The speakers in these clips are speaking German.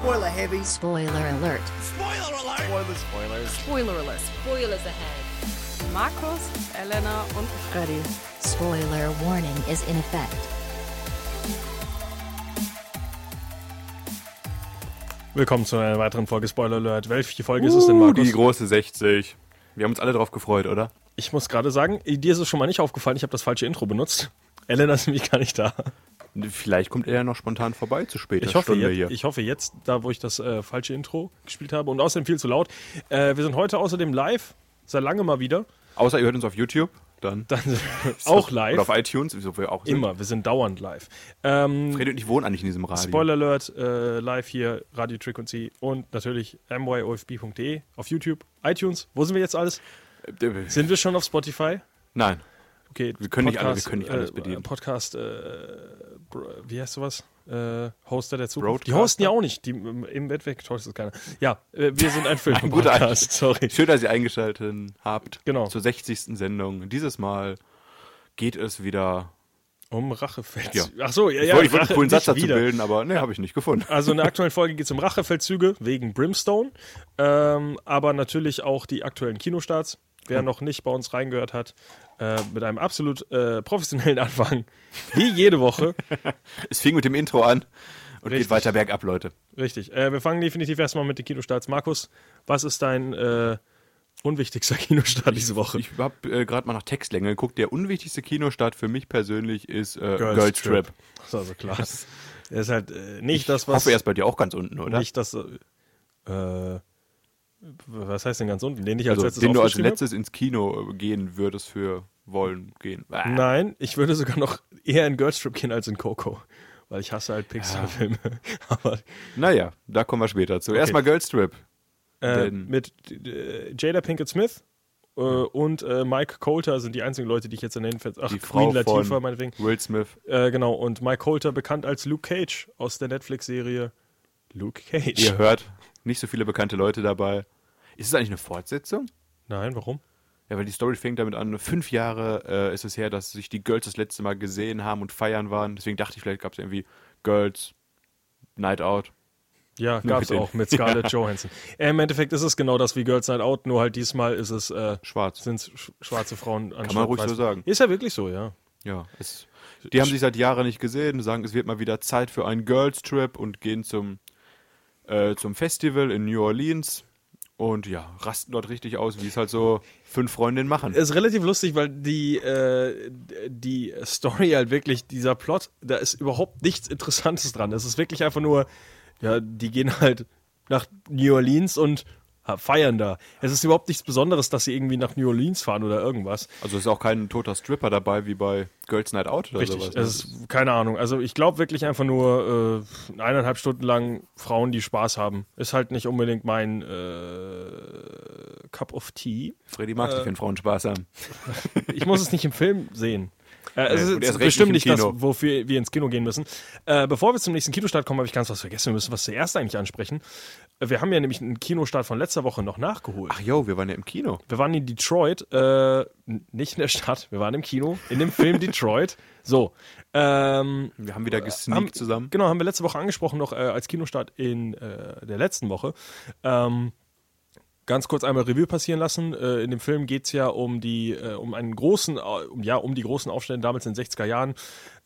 Spoiler heavy. Spoiler alert. Spoiler alert. Spoilers. Spoilers. Spoiler alert. Spoilers ahead. Markus, Elena und Freddy. Spoiler warning is in effect. Willkommen zu einer weiteren Folge Spoiler Alert. Welche Folge ist es denn, Markus? Uh, Die große 60. Wir haben uns alle drauf gefreut, oder? Ich muss gerade sagen, dir ist es schon mal nicht aufgefallen, ich habe das falsche Intro benutzt. Elena ist nämlich gar nicht da. Vielleicht kommt er ja noch spontan vorbei zu später Ich hoffe, Stunde jetzt, hier. ich hoffe jetzt, da wo ich das äh, falsche Intro gespielt habe und außerdem viel zu laut. Äh, wir sind heute außerdem live, seit lange mal wieder. Außer ihr hört uns auf YouTube, dann. Dann auch live. Oder auf iTunes, wieso wir auch sind. Immer, wir sind dauernd live. Ähm, Freddy und ich wohnen eigentlich in diesem Radio. Spoiler Alert, äh, live hier, Radio Frequency und natürlich myofb.de auf YouTube, iTunes. Wo sind wir jetzt alles? Äh, Sind wir schon auf Spotify? Nein. Okay, Wir können nicht alle- wir können nicht äh, alles bedienen. Podcast, äh, wie heißt sowas? Äh, Hoster der Zukunft. Die Broadcaster? hosten ja auch nicht. Die, Im Bett weg hostet keiner. Ja, äh, wir sind ein Film. Ein guter Podcast, sorry. Schön, dass ihr eingeschaltet habt. Genau. Zur 60. Sendung. Dieses Mal geht es wieder. Um Rachefeld. Ja. Ach so, ja, Ich ja. wollte, ich wollte einen coolen Satz dazu wieder. bilden, aber ne, habe ich nicht gefunden. Also in der aktuellen Folge geht es um Rachefeldzüge wegen Brimstone, ähm, aber natürlich auch die aktuellen Kinostarts. Wer noch nicht bei uns reingehört hat, äh, mit einem absolut äh, professionellen Anfang, wie jede Woche. Es fing mit dem Intro an und Richtig. geht weiter bergab, Leute. Richtig. Äh, wir fangen definitiv erstmal mit den Kinostarts. Markus, was ist dein äh, unwichtigster Kinostart diese Woche? Ich habe äh, gerade mal nach Textlänge geguckt. Der unwichtigste Kinostart für mich persönlich ist äh, Girls Girls, Trip. Trip. Das ist also klar. Das ist halt nicht Ich das, was. hoffe, er ist bei dir auch ganz unten, oder? Nicht das. Äh, was heißt denn ganz unten? Den ich als also, den du als letztes ins Kino äh, gehen würdest für wollen gehen. Ah. Nein, ich würde sogar noch eher in Girls Trip gehen als in Coco. Weil ich hasse halt Pixar-Filme. Aber Naja, da kommen wir später zu. Erstmal Girls Trip. äh, mit äh, Jada Pinkett Smith äh, und äh, Mike Coulter sind die einzigen Leute, die ich jetzt nennen werde. Ach, Die Queen Frau Latifah von meinetwegen. Will Smith. Genau, und Mike Coulter bekannt als Luke Cage aus der Netflix-Serie Luke Cage. Ihr hört, nicht so viele bekannte Leute dabei. Ist es eigentlich eine Fortsetzung? Nein, warum? Ja, weil die Story fängt damit an, fünf Jahre äh, ist es her, dass sich die Girls das letzte Mal gesehen haben und feiern waren. Deswegen dachte ich, vielleicht gab es irgendwie Girls Night Out. Ja, mit den- auch mit Scarlett Johansson. Äh, Im Endeffekt ist es genau das wie Girls Night Out, nur halt diesmal ist es äh, Schwarz. sind sch schwarze Frauen anstatt man ruhig so sagen. Ist ja wirklich so, ja. Ja, es, die haben sich seit Jahren nicht gesehen, sagen, es wird mal wieder Zeit für einen Girls Trip und gehen zum, äh, zum Festival in New Orleans und ja, rasten dort richtig aus, wie es halt so fünf Freundinnen machen. ist relativ lustig, weil die, äh, die Story halt wirklich, dieser Plot, da ist überhaupt nichts Interessantes dran. Es ist wirklich einfach nur, ja, die gehen halt nach New Orleans und feiern da. Es ist überhaupt nichts Besonderes, dass sie irgendwie nach New Orleans fahren oder irgendwas. Also es ist auch kein toter Stripper dabei wie bei Girls Night Out oder Richtig. sowas. ne? Es ist, keine Ahnung. Also ich glaube wirklich einfach nur äh, eineinhalb Stunden lang Frauen, die Spaß haben. Ist halt nicht unbedingt mein äh, Cup of Tea. Freddy mag sich, wenn Frauen Spaß haben. Ich muss es nicht im Film sehen. Äh, es ist jetzt bestimmt nicht das, wofür wir ins Kino gehen müssen. Äh, bevor wir zum nächsten Kinostart kommen, habe ich ganz was vergessen. Wir müssen was zuerst eigentlich ansprechen. Äh, Wir haben ja nämlich einen Kinostart von letzter Woche noch nachgeholt. Ach jo, wir waren ja im Kino. Wir waren in Detroit, äh, nicht in der Stadt, wir waren im Kino, in dem Film Detroit. So. Ähm, Wir haben wieder gesneakt haben, zusammen. Genau, haben wir letzte Woche angesprochen, noch äh, als Kinostart in äh, der letzten Woche. Ähm, ganz kurz einmal Revue passieren lassen. Äh, in dem Film geht es ja um die, äh, um einen großen, äh, um, ja, um die großen Aufstände damals in den 60er Jahren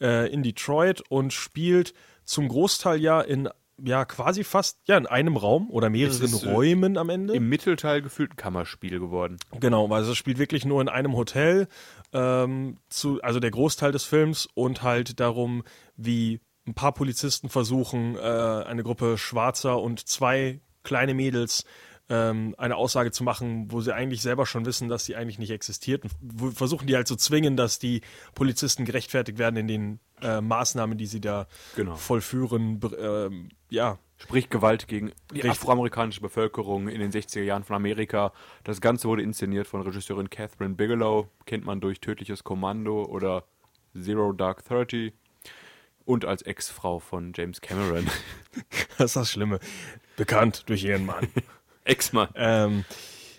äh, in Detroit und spielt zum Großteil ja in ja quasi fast ja in einem Raum oder mehreren ist, äh, Räumen am Ende. Im Mittelteil gefühlt ein Kammerspiel geworden. Genau, weil es spielt wirklich nur in einem Hotel, ähm, zu, also der Großteil des Films und halt darum, wie ein paar Polizisten versuchen, äh, eine Gruppe Schwarzer und zwei kleine Mädels ähm, eine Aussage zu machen, wo sie eigentlich selber schon wissen, dass sie eigentlich nicht existiert. Und versuchen die halt zu zwingen, dass die Polizisten gerechtfertigt werden in den äh, Maßnahmen, die sie da Genau. vollführen. Ähm, ja, Sprich Gewalt gegen die afroamerikanische Bevölkerung in den 60er Jahren von Amerika. Das Ganze wurde inszeniert von Regisseurin Catherine Bigelow, kennt man durch Tödliches Kommando oder Zero Dark Thirty und als Ex-Frau von James Cameron. das ist das Schlimme. Bekannt durch ihren Mann. Ex-Mann. ähm,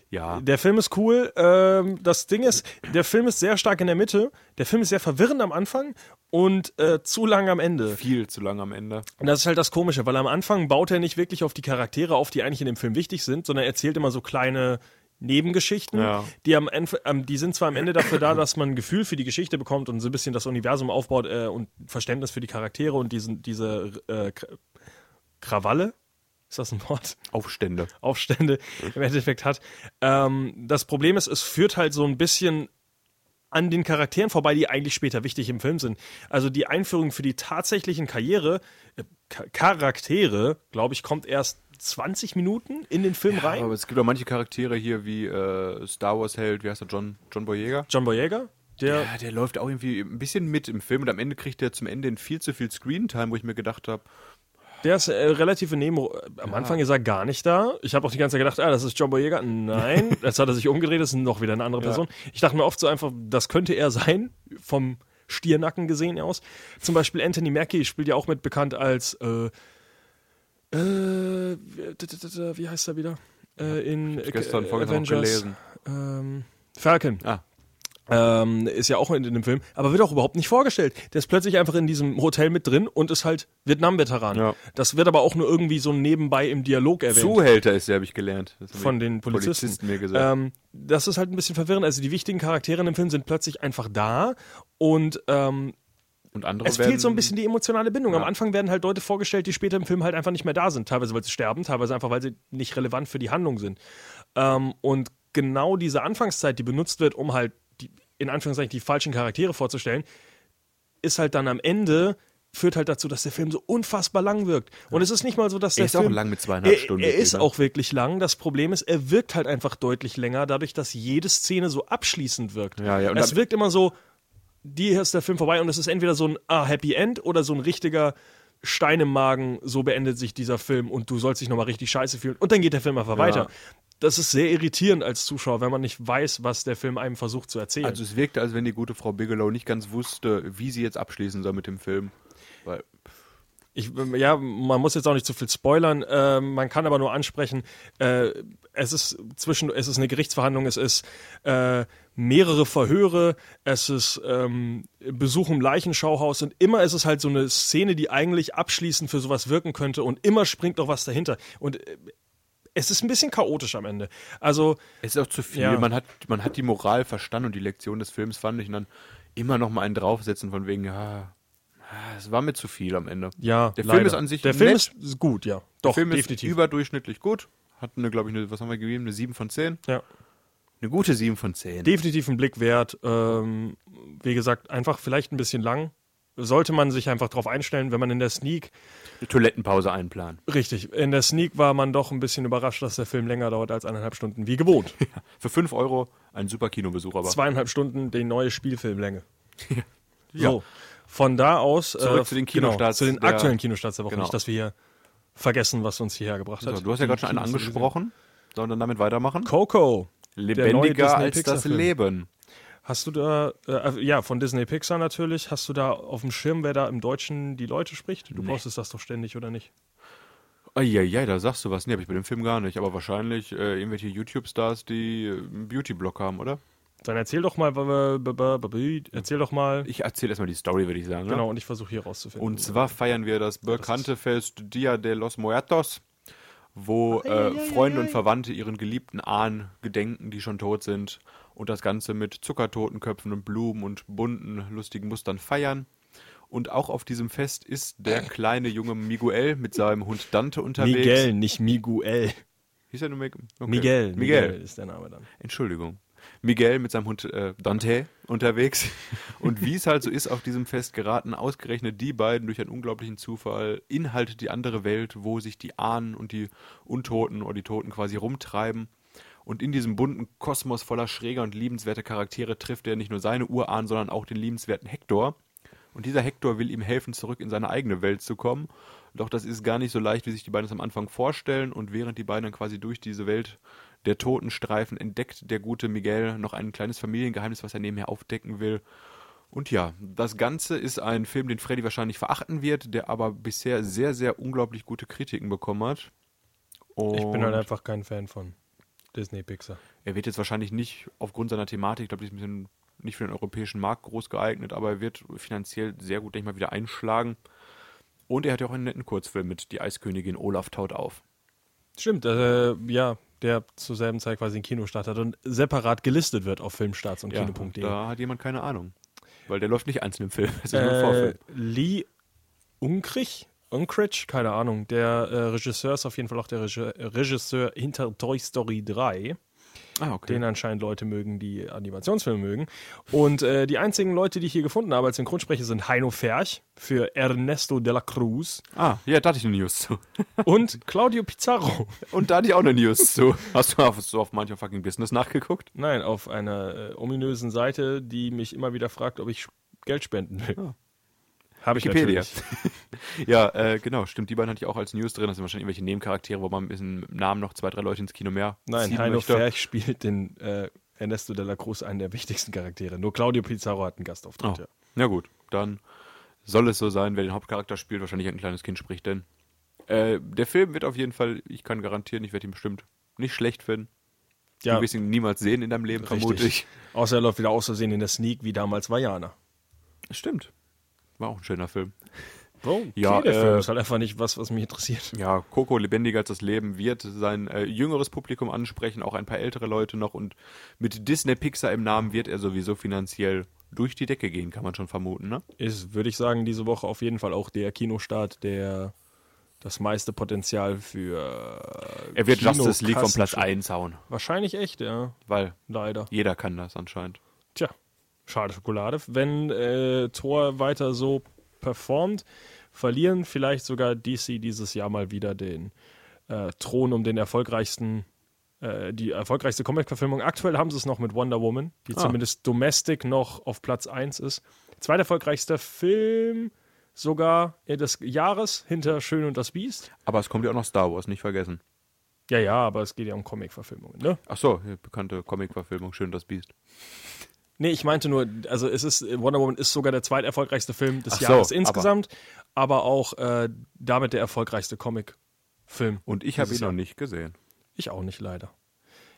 Ja. Der Film ist cool. Ähm, das Ding ist, der Film ist sehr stark in der Mitte. Der Film ist sehr verwirrend am Anfang und äh, zu lang am Ende. Viel zu lang am Ende. Und das ist halt das Komische, weil am Anfang baut er nicht wirklich auf die Charaktere auf, die eigentlich in dem Film wichtig sind, sondern erzählt immer so kleine Nebengeschichten, Ja. die am Ende, ähm, die sind zwar am Ende dafür da, dass man ein Gefühl für die Geschichte bekommt und so ein bisschen das Universum aufbaut äh, und Verständnis für die Charaktere und diesen, diese äh, Kra- Krawalle, ist das ein Wort? Aufstände. Aufstände im Endeffekt hat. Ähm, das Problem ist, es führt halt so ein bisschen an den Charakteren vorbei, die eigentlich später wichtig im Film sind. Also die Einführung für die tatsächlichen Karriere, äh, Cha- Charaktere, glaube ich, kommt erst 20 Minuten in den Film rein. Aber es gibt auch manche Charaktere hier wie äh, Star Wars Held, wie heißt er, John, John Boyega? John Boyega, der Ja, der läuft auch irgendwie ein bisschen mit im Film und am Ende kriegt er zum Ende in viel zu viel Screentime, wo ich mir gedacht habe, Der ist äh, relativ in Nemo. Am Anfang ist er gar nicht da. Ich habe auch die ganze Zeit gedacht, ah, das ist John Boyega. Nein, jetzt hat er sich umgedreht, das ist noch wieder eine andere Person. Ich dachte mir oft so einfach, das könnte er sein, vom Stiernacken gesehen aus. Zum Beispiel Anthony Mackie spielt ja auch mit bekannt als, äh, äh, wie- heißt er wieder? Äh, in äh, gestern, noch Avengers. gelesen. Ähm, Falcon. Ah. Ähm, ist ja auch in, in dem Film, aber wird auch überhaupt nicht vorgestellt. Der ist plötzlich einfach in diesem Hotel mit drin und ist halt Vietnam-Veteran. Ja. Das wird aber auch nur irgendwie so nebenbei im Dialog erwähnt. Zuhälter ist der, habe ich gelernt. Von den Polizisten. mir gesagt. Ähm, das ist halt ein bisschen verwirrend. Also die wichtigen Charaktere in dem Film sind plötzlich einfach da und ähm, und andere es werden, fehlt so ein bisschen die emotionale Bindung. Am Ja. Anfang werden halt Leute vorgestellt, die später im Film halt einfach nicht mehr da sind. Teilweise, weil sie sterben, teilweise einfach, weil sie nicht relevant für die Handlung sind. Ähm, und genau diese Anfangszeit, die benutzt wird, um halt in Anführungszeichen die falschen Charaktere vorzustellen, ist halt dann am Ende führt halt dazu, dass der Film so unfassbar lang wirkt. Und es ist nicht mal so, dass der ist auch Film lang mit zweieinhalb er, Stunden, Er ist auch wirklich lang. Das Problem ist, er wirkt halt einfach deutlich länger, dadurch, dass jede Szene so abschließend wirkt. Ja, ja, und es wirkt immer so, die ist der Film vorbei und es ist entweder so ein ah, Happy End oder so ein richtiger Stein im Magen, so beendet sich dieser Film und du sollst dich nochmal richtig scheiße fühlen und dann geht der Film einfach weiter. Das ist sehr irritierend als Zuschauer, wenn man nicht weiß, was der Film einem versucht zu erzählen. Also es wirkte, als wenn die gute Frau Bigelow nicht ganz wusste, wie sie jetzt abschließen soll mit dem Film. Weil, Ich, ja, man muss jetzt auch nicht zu viel spoilern. Äh, man kann aber nur ansprechen, äh, es ist zwischen, es ist eine Gerichtsverhandlung, es ist äh, mehrere Verhöre, es ist ähm, Besuch im Leichenschauhaus und immer ist es halt so eine Szene, die eigentlich abschließend für sowas wirken könnte und immer springt noch was dahinter. Und äh, es ist ein bisschen chaotisch am Ende. Also, es ist auch zu viel. Ja. Man, hat, man hat die Moral verstanden und die Lektion des Films fand ich und dann immer noch mal einen draufsetzen von wegen, ja, ah, es war mir zu viel am Ende. ja, Der leider. Film ist an sich Der Film nett. ist gut, ja. Der Doch, Film definitiv. ist überdurchschnittlich gut. Hat eine, glaube ich, eine, was haben wir gegeben? Eine 7 von 10? ja. Eine gute 7 von 10. definitiv ein Blick wert. Ähm, wie gesagt, einfach vielleicht ein bisschen lang. Sollte man sich einfach darauf einstellen, wenn man in der Sneak, Eine Toilettenpause einplanen. richtig, in der Sneak war man doch ein bisschen überrascht, dass der Film länger dauert als eineinhalb Stunden, wie gewohnt. Für 5 Euro ein super Kinobesuch, aber. Zweieinhalb Stunden die neue Spielfilmlänge. Ja. So, von da aus. äh, Zurück zu den Kinostarts Genau, zu den der- aktuellen Kinostarts der Woche. Genau. Nicht, dass wir hier vergessen, was uns hierher gebracht hat. So, du hast ja gerade schon einen angesprochen. Sollen wir dann damit weitermachen? Coco. Lebendiger als das. Leben. Hast du da, äh, ja, von Disney Pixar natürlich, hast du da auf dem Schirm, wer da im Deutschen die Leute spricht? Du postest das doch ständig, oder nicht? Eieiei, da sagst du was. Nee, hab ich bei dem Film gar nicht. Aber wahrscheinlich äh, irgendwelche YouTube-Stars, die äh, einen Beauty-Blog haben, oder? Dann erzähl doch mal, erzähl doch mal. Ich erzähle erstmal die Story, würde ich sagen. Genau, Ne? und ich versuche hier rauszufinden. Und zwar feiern wir das bekannte Fest Dia de los Muertos, wo äh, Freunde und Verwandte ihren geliebten Ahnen gedenken, die schon tot sind. Und das Ganze mit Zuckertotenköpfen und Blumen und bunten, lustigen Mustern feiern. Und auch auf diesem Fest ist der kleine junge Miguel mit seinem Hund Dante unterwegs. Miguel, nicht Miguel. Hieß er nur Mig okay. Miguel. Miguel. ist der Name dann. Entschuldigung. Miguel mit seinem Hund äh, Dante unterwegs. Und wie es halt so ist, auf diesem Fest geraten ausgerechnet die beiden durch einen unglaublichen Zufall in halt die andere Welt, wo sich die Ahnen und die Untoten oder die Toten quasi rumtreiben. Und in diesem bunten Kosmos voller schräger und liebenswerter Charaktere trifft er nicht nur seine Urahnen, sondern auch den liebenswerten Hector. Und dieser Hector will ihm helfen, zurück in seine eigene Welt zu kommen. Doch das ist gar nicht so leicht, wie sich die beiden es am Anfang vorstellen. Und während die beiden dann quasi durch diese Welt der Toten streifen, entdeckt der gute Miguel noch ein kleines Familiengeheimnis, was er nebenher aufdecken will. Und ja, das Ganze ist ein Film, den Freddy wahrscheinlich verachten wird, der aber bisher sehr, sehr unglaublich gute Kritiken bekommen hat. Und Ich bin halt einfach kein Fan von Disney Pixar. er wird jetzt wahrscheinlich nicht aufgrund seiner Thematik, ich glaube, die ist ein bisschen nicht für den europäischen Markt groß geeignet, aber er wird finanziell sehr gut, denke ich mal, wieder einschlagen. Und er hat ja auch einen netten Kurzfilm mit Die Eiskönigin Olaf taut auf. Stimmt, äh, ja, der zur selben Zeit quasi im Kino startet und separat gelistet wird auf Filmstarts und Ja, Kino.de. da hat jemand keine Ahnung. Weil der läuft nicht einzeln im Film. Es ist nur ein Äh, Vorfilm. Lee Unkrich? Unkrich? Keine Ahnung. Der äh, Regisseur ist auf jeden Fall auch der Regi Regisseur hinter Toy Story 3. Ah, okay. den anscheinend Leute mögen, die Animationsfilme mögen. Und äh, die einzigen Leute, die ich hier gefunden habe als Synchronsprecher, sind Heino Ferch für Ernesto de la Cruz ah, ja, da hatte ich eine News zu. und Claudio Pizarro. Und da hatte ich auch eine News zu. Hast du auf, so auf mancher fucking Business nachgeguckt? Nein, auf einer äh, ominösen Seite, die mich immer wieder fragt, ob ich Geld spenden will. Habe ich Wikipedia. natürlich. ja, äh, genau, stimmt. Die beiden hatte ich auch als News drin. Das sind wahrscheinlich irgendwelche Nebencharaktere, wo man ein bisschen mit dem Namen noch zwei, drei Leute ins Kino mehr Nein, ziehen Heino möchte. Ferch spielt den äh, Ernesto de la Cruz, einen der wichtigsten Charaktere. Nur Claudio Pizarro hat einen Gastauftritt. Oh. Ja. Na gut, dann soll es so sein, wer den Hauptcharakter spielt, wahrscheinlich ein kleines Kind spricht, denn äh, der Film wird auf jeden Fall, ich kann garantieren, ich werde ihn bestimmt nicht schlecht finden. Ja, Du wirst ihn niemals sehen in deinem Leben, vermute ich. Außer er läuft wieder aus Versehen in der Sneak, wie damals Vajana. Stimmt. War auch ein schöner Film. Oh, Ja, ja, der äh, Film ist halt einfach nicht was, was mich interessiert. Ja, Coco, lebendiger als das Leben, wird sein äh, jüngeres Publikum ansprechen, auch ein paar ältere Leute noch. Und mit Disney Pixar im Namen wird er sowieso finanziell durch die Decke gehen, kann man schon vermuten, ne? Ist, würde ich sagen, diese Woche auf jeden Fall auch der Kinostart, der das meiste Potenzial für. äh, Er wird Justice League Kinokassen Platz schon- 1 hauen, Wahrscheinlich echt, ja. weil Leider. jeder kann das anscheinend. Tja, schade Schokolade. Wenn äh, Thor weiter so performt, verlieren vielleicht sogar DC dieses Jahr mal wieder den äh, Thron um den erfolgreichsten, äh, die erfolgreichste Comic-Verfilmung. Aktuell haben sie es noch mit Wonder Woman, die Ah. zumindest domestic noch auf Platz 1 ist. Zweiterfolgreichster Film sogar des Jahres hinter Schön und das Biest. Aber es kommt ja auch noch Star Wars, nicht vergessen. Ja, ja, aber es geht ja um Comic-Verfilmungen, ne? Ach so, bekannte Comic-Verfilmung, schön das Biest. Nee, ich meinte nur, also es ist, Wonder Woman ist sogar der zweiterfolgreichste Film des Ach so, Jahres aber- insgesamt, aber, auch äh, damit der erfolgreichste Comic-Film. Und ich habe ihn noch nicht gesehen. Ich auch nicht, leider.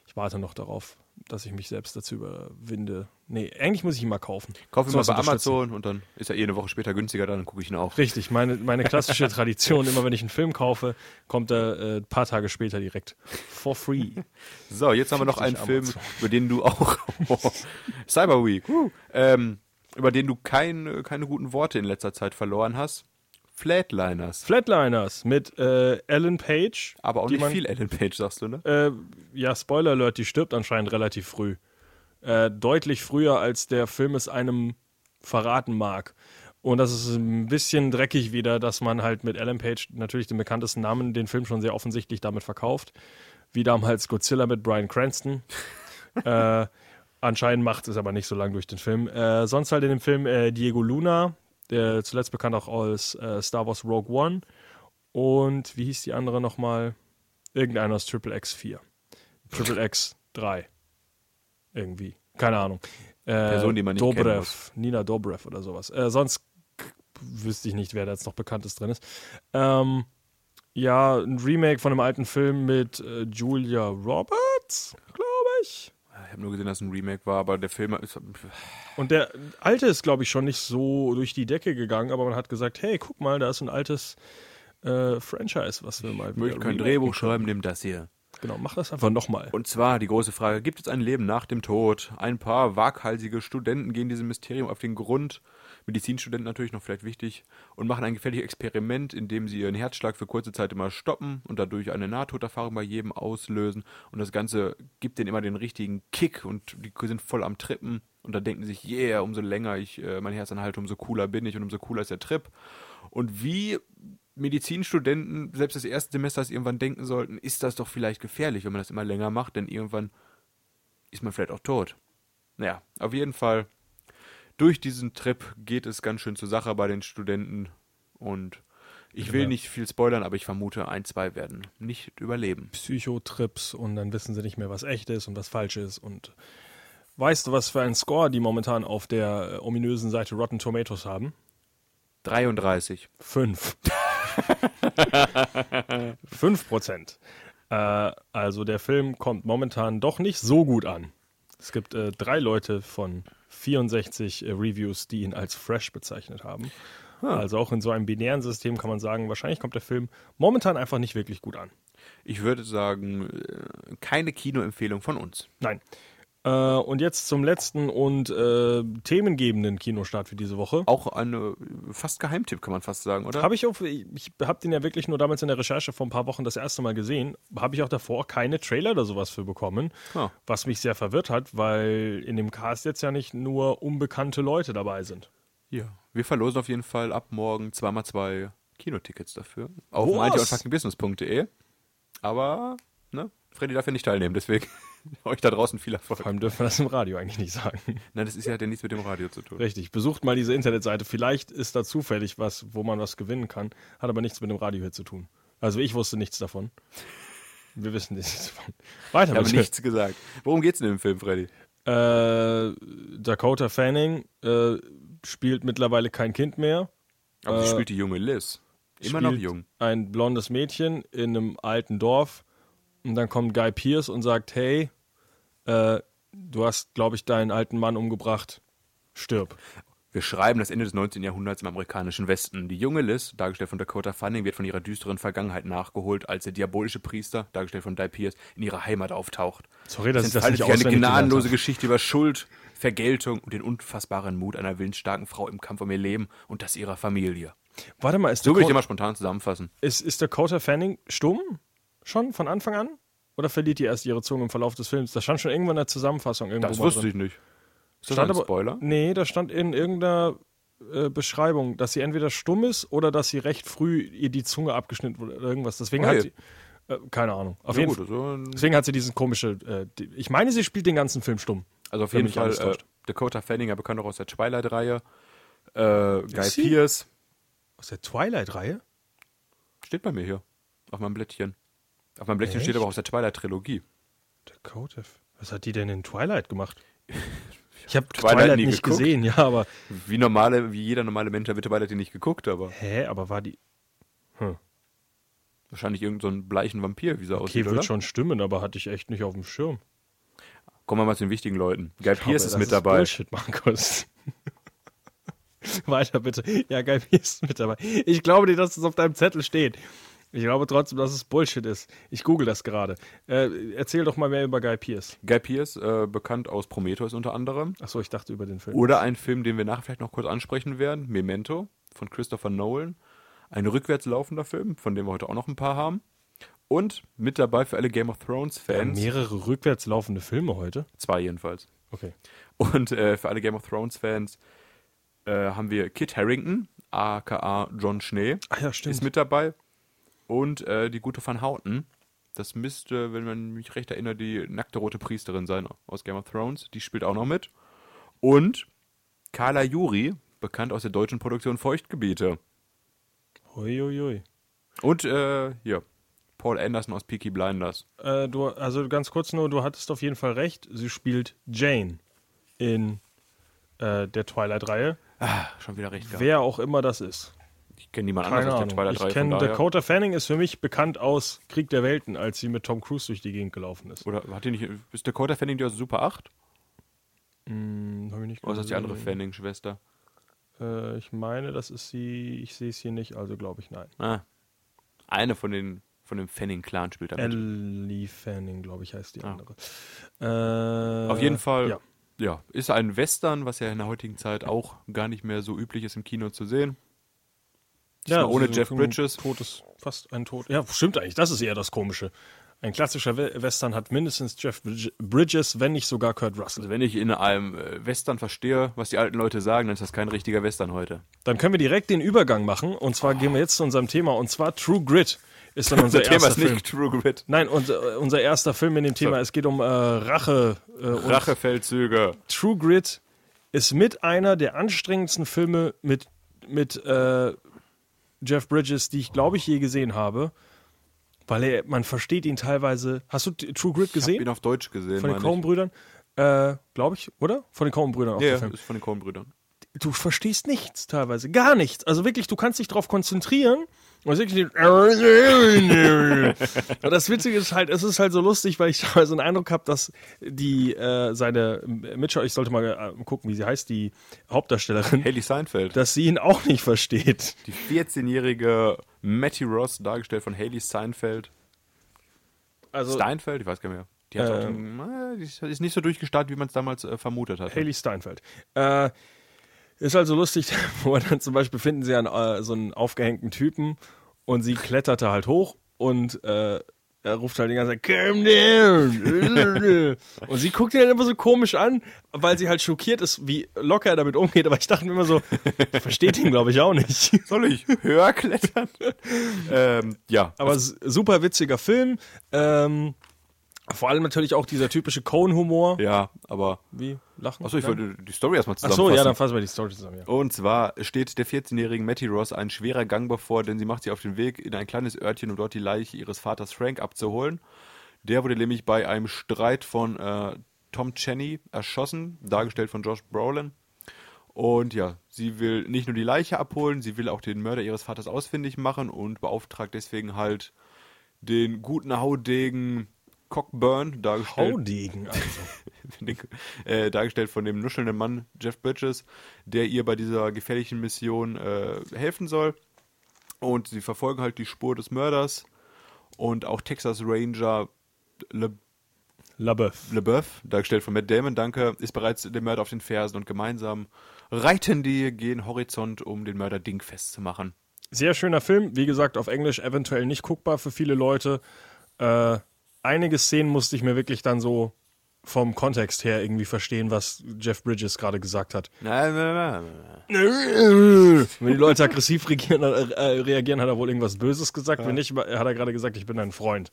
Ich warte noch darauf, dass ich mich selbst dazu überwinde. Nee, eigentlich muss ich ihn mal kaufen. Kauf ihn mal bei. Amazon und dann ist er eh eine Woche später günstiger, dann gucke ich ihn auch. Richtig, meine, meine klassische Tradition, immer wenn ich einen Film kaufe, kommt er äh, ein paar Tage später direkt for free. So, jetzt haben wir noch einen Film, Amazon. über den du auch. Cyber Week. Uh, ähm, über den du kein, keine guten Worte in letzter Zeit verloren hast. Flatliners. Flatliners mit äh, Ellen Page. Aber auch nicht man- viel Ellen Page, sagst du, ne? Äh, ja, Spoiler Alert, die stirbt anscheinend relativ früh. Äh, deutlich früher, als der Film es einem verraten mag. Und das ist ein bisschen dreckig wieder, dass man halt mit Ellen Page, natürlich den bekanntesten Namen, den Film schon sehr offensichtlich damit verkauft. Wie damals Godzilla mit Brian Cranston. äh, anscheinend macht es aber nicht so lang durch den Film. Äh, sonst halt in dem Film äh, Diego Luna, der zuletzt bekannt auch als äh, Star Wars Rogue One. Und wie hieß die andere nochmal? Irgendeiner aus Triple X 4. Triple X 3. Irgendwie. Keine Ahnung. Äh, Person, die man nicht Dobrev. Nina Dobrev oder sowas. Äh, sonst wüsste ich nicht, wer da jetzt noch Bekanntes drin ist. Ähm, ja, ein Remake von einem alten Film mit äh, Julia Roberts, glaube ich. Ich habe nur gesehen, dass es ein Remake war, aber der Film ist. Und der alte ist, glaube ich, schon nicht so durch die Decke gegangen, aber man hat gesagt, hey, guck mal, da ist ein altes äh, Franchise, was wir mal Ich möchte kein Drehbuch schreiben, nimm das hier. Genau, mach das einfach nochmal. Und zwar die große Frage: Gibt es ein Leben nach dem Tod? Ein paar waghalsige Studenten gehen diesem Mysterium auf den Grund. Medizinstudenten natürlich noch vielleicht wichtig und machen ein gefährliches Experiment, in dem sie ihren Herzschlag für kurze Zeit immer stoppen und dadurch eine Nahtoderfahrung bei jedem auslösen. Und das Ganze gibt denen immer den richtigen Kick und die sind voll am Trippen. Und dann denken sie sich, yeah, umso länger ich äh, mein Herz anhalte, umso cooler bin ich und umso cooler ist der Trip. Und wie Medizinstudenten selbst des ersten Semesters irgendwann denken sollten, ist das doch vielleicht gefährlich, wenn man das immer länger macht, denn irgendwann ist man vielleicht auch tot. Naja, auf jeden Fall, durch diesen Trip geht es ganz schön zur Sache bei den Studenten und ich will nicht viel spoilern, aber ich vermute, ein, zwei werden nicht überleben. Psychotrips und dann wissen sie nicht mehr, was echt ist und was falsch ist. Und weißt du, was für einen Score die momentan auf der äh, ominösen Seite Rotten Tomatoes haben? 33. Fünf. Fünf Prozent. Äh, also der Film kommt momentan doch nicht so gut an. Es gibt äh, drei Leute von 64 äh, Reviews, die ihn als fresh bezeichnet haben. Also auch in so einem binären System kann man sagen, wahrscheinlich kommt der Film momentan einfach nicht wirklich gut an. Ich würde sagen, äh, keine Kinoempfehlung von uns. Nein. Äh, und jetzt zum letzten und äh, themengebenden Kinostart für diese Woche. Auch eine fast Geheimtipp, kann man fast sagen, oder? Habe ich auch, ich habe den ja wirklich nur damals in der Recherche vor ein paar Wochen das erste Mal gesehen. Habe ich auch davor keine Trailer oder sowas für bekommen, Ah. was mich sehr verwirrt hat, weil in dem Cast jetzt ja nicht nur unbekannte Leute dabei sind. Ja. Wir verlosen auf jeden Fall ab morgen zweimal zwei Kinotickets dafür. Auf Was? mightyonfuckingbusiness.de. Aber, ne, Freddy darf ja nicht teilnehmen, deswegen euch da draußen viel Erfolg. Vor allem dürfen wir das im Radio eigentlich nicht sagen. Nein, das ist ja, hat ja nichts mit dem Radio zu tun. Richtig, besucht mal diese Internetseite. Vielleicht ist da zufällig was, wo man was gewinnen kann, hat aber nichts mit dem Radio hier zu tun. Also ich wusste nichts davon. Wir wissen nichts davon. Weiter Ich habe nichts gesagt. Worum geht's denn im Film, Freddy? Äh, Dakota Fanning äh, spielt mittlerweile kein Kind mehr. Aber sie Äh, spielt die junge Liz. Immer noch jung. Ein blondes Mädchen in einem alten Dorf. Und dann kommt Guy Pierce und sagt, hey, äh, du hast, glaube ich, deinen alten Mann umgebracht. Stirb. Wir schreiben das Ende des 19. Jahrhunderts im amerikanischen Westen. Die junge Liz, dargestellt von Dakota Fanning, wird von ihrer düsteren Vergangenheit nachgeholt, als der diabolische Priester, dargestellt von Guy Pierce, in ihrer Heimat auftaucht. Sorry, dass Es ich das nicht eine gnadenlose. Geschichte über Schuld, Vergeltung und den unfassbaren Mut einer willensstarken Frau im Kampf um ihr Leben und das ihrer Familie. Warte mal, ist So will ich Dakota, immer spontan zusammenfassen. ist, ist Dakota Fanning stumm? Schon von Anfang an? Oder verliert die erst ihre Zunge im Verlauf des Films? Das stand schon irgendwann in der Zusammenfassung irgendwo Das wusste drin. ich nicht. Ist das Stand ein aber- Spoiler? Nee, da stand in irgendeiner äh, Beschreibung, dass sie entweder stumm ist oder dass sie recht früh ihr die Zunge abgeschnitten wurde oder irgendwas. Deswegen Okay. hat sie. Äh, keine Ahnung. Auf Ja, jeden gut, Fall. also, Deswegen hat sie diesen komische. Äh, die, ich meine, sie spielt den ganzen Film stumm. also auf jeden Fall alles äh. Dakota Fanning, ja bekannt auch aus der Twilight-Reihe. Äh, Guy sie? Pierce. Aus der Twilight-Reihe? Steht bei mir hier. Auf meinem Blättchen. Auf meinem Blättchen steht Echt? aber aus der Twilight-Trilogie. Dakota. Was hat die denn in Twilight gemacht? Ich habe Twilight Twilight, nie nicht geguckt. gesehen, ja, aber. Wie normale, wie jeder normale Mensch hat Twilight nicht geguckt, aber Hä, aber war die. wahrscheinlich irgendeinen so bleichen Vampir, wie sie Okay, aussieht, wird oder? schon stimmen, aber hatte ich echt nicht auf dem Schirm. Kommen wir mal zu den wichtigen Leuten. Guy Pierce ist das mit dabei. Bullshit, Markus. Weiter bitte. Ja, Guy Pierce ist mit dabei. Ich glaube nicht, dass das auf deinem Zettel steht. Ich glaube trotzdem, dass es Bullshit ist. Ich google das gerade. Äh, erzähl doch mal mehr über Guy Pierce. Guy Pierce, äh, bekannt aus Prometheus unter anderem. Achso, ich dachte über den Film. Oder ein Film, den wir nachher vielleicht noch kurz ansprechen werden, Memento von Christopher Nolan. Ein rückwärts laufender Film, von dem wir heute auch noch ein paar haben. Und mit dabei für alle Game of Thrones Wir haben Fans, mehrere rückwärts laufende Filme heute. zwei jedenfalls. Okay. Und äh, für alle Game of Thrones Fans äh, haben wir Kit Harrington, aka John Schnee, Ah ja, stimmt. ist mit dabei. Und äh, die gute Van Houten. Das müsste, wenn man mich recht erinnert, die nackte rote Priesterin sein aus Game of Thrones. Die spielt auch noch mit. Und Carla Juri, bekannt aus der deutschen Produktion Feuchtgebiete. Uiuiui. Und äh, hier, Paul Anderson aus Peaky Blinders. Äh, du, also ganz kurz nur, du hattest auf jeden Fall recht. Sie spielt Jane in äh, der Twilight-Reihe. Ah, schon wieder recht gehabt. Wer auch immer das ist. Ich kenne niemand Keine anderes aus Ahnung. der Ich Twilight-Reihe. kenne Dakota Fanning ist für mich bekannt aus Krieg der Welten, als sie mit Tom Cruise durch die Gegend gelaufen ist. Oder hat die nicht, ist Dakota Fanning die aus Super 8? Hm, hab ich nicht Oder ist das die andere. Fanning-Schwester? Äh, ich meine, das ist sie. Ich sehe es hier nicht, also glaube ich nein. Ah. Eine von den von dem Fanning-Clan spielt da mit. Ellie Fanning, glaube ich, heißt die Ah. andere. Äh, Auf jeden Fall, Ja. ja. ist ein Western, was ja in der heutigen Zeit auch gar nicht mehr so üblich ist im Kino zu sehen. Diesmal ohne so Jeff Bridges. Totes, fast ein Tod. Ja, stimmt eigentlich. Das ist eher das Komische. Ein klassischer We Western hat mindestens Jeff Bridge- Bridges, wenn nicht sogar Kurt Russell. Also wenn ich in einem äh, Western verstehe, was die alten Leute sagen, dann ist das kein richtiger Western heute. Dann können wir direkt den Übergang machen. Und zwar gehen wir jetzt zu unserem Thema. Und zwar True Grit ist dann unser Unser Thema ist Film. nicht True Grit. Nein, unser, unser erster Film in dem Thema. Es geht um äh, Rache. Äh, Rachefeldzüge. True Grit ist mit einer der anstrengendsten Filme mit, mit äh, Jeff Bridges, die ich glaube ich je gesehen habe. Weil er, man versteht ihn teilweise. Hast du True Grit Ich habe gesehen? ihn auf Deutsch gesehen. Von den. Coen-Brüdern? Äh, glaube ich, oder? Von den Coen-Brüdern Ja, ja, ist von den Coen-Brüdern. Du verstehst nichts teilweise. Gar nichts. Also wirklich, du kannst dich darauf konzentrieren das Witzige ist halt, es ist halt so lustig, weil ich so einen Eindruck habe, dass die äh, seine Mitschau, ich sollte mal äh, gucken, wie sie heißt, die Hauptdarstellerin, Haley Seinfeld. dass sie ihn auch nicht versteht. Die 14-jährige Matty Ross, dargestellt von Haley Seinfeld. Also Steinfeld? Ich weiß gar nicht mehr. Die, hat auch Äh, den, äh, die ist- ist nicht so durchgestartet, wie man es damals äh, vermutet hat. Haley Steinfeld. Äh, ist halt so lustig, wo dann zum Beispiel finden sie einen, äh, so einen aufgehängten Typen und sie kletterte halt hoch und äh, er ruft halt die ganze Zeit, calm down. und sie guckt ihn halt immer so komisch an, weil sie halt schockiert ist, wie locker er damit umgeht. Aber ich dachte mir immer so, versteht ihn, glaube ich, auch nicht. Soll ich höher klettern? ähm, ja, Aber s- super witziger Film. Ähm, vor allem natürlich auch dieser typische Cone-Humor. ja, aber. Wie? Lachen? Achso, ich wollte die Story erstmal zusammenfassen. so, ja, dann fassen wir die Story zusammen. Ja. Und zwar steht der 14-jährigen Matty Ross ein schwerer Gang bevor, denn sie macht sich auf den Weg in ein kleines Örtchen, um dort die Leiche ihres Vaters Frank abzuholen. Der wurde nämlich bei einem Streit von äh, Tom Cheney erschossen, dargestellt von Josh Brolin. Und ja, sie will nicht nur die Leiche abholen, sie will auch den Mörder ihres Vaters ausfindig machen und beauftragt deswegen halt den guten Haudegen Cockburn, dargestellt Haudegen, also. äh, dargestellt von dem nuschelnden Mann Jeff Bridges, der ihr bei dieser gefährlichen Mission äh, helfen soll. Und sie verfolgen halt die Spur des Mörders. Und auch Texas Ranger Le, LaBeouf. LeBeouf, dargestellt von Matt Damon, danke, ist bereits dem Mörder auf den Fersen und gemeinsam reiten die gen Horizont, um den Mörder dingfest zu machen. Sehr schöner Film, wie gesagt, auf Englisch eventuell nicht guckbar für viele Leute. Äh, einige Szenen musste ich mir wirklich dann so vom Kontext her irgendwie verstehen, was Jeff Bridges gerade gesagt hat. Wenn die Leute aggressiv reagieren, äh, reagieren, hat er wohl irgendwas Böses gesagt. Wenn nicht, hat er gerade gesagt, ich bin dein Freund.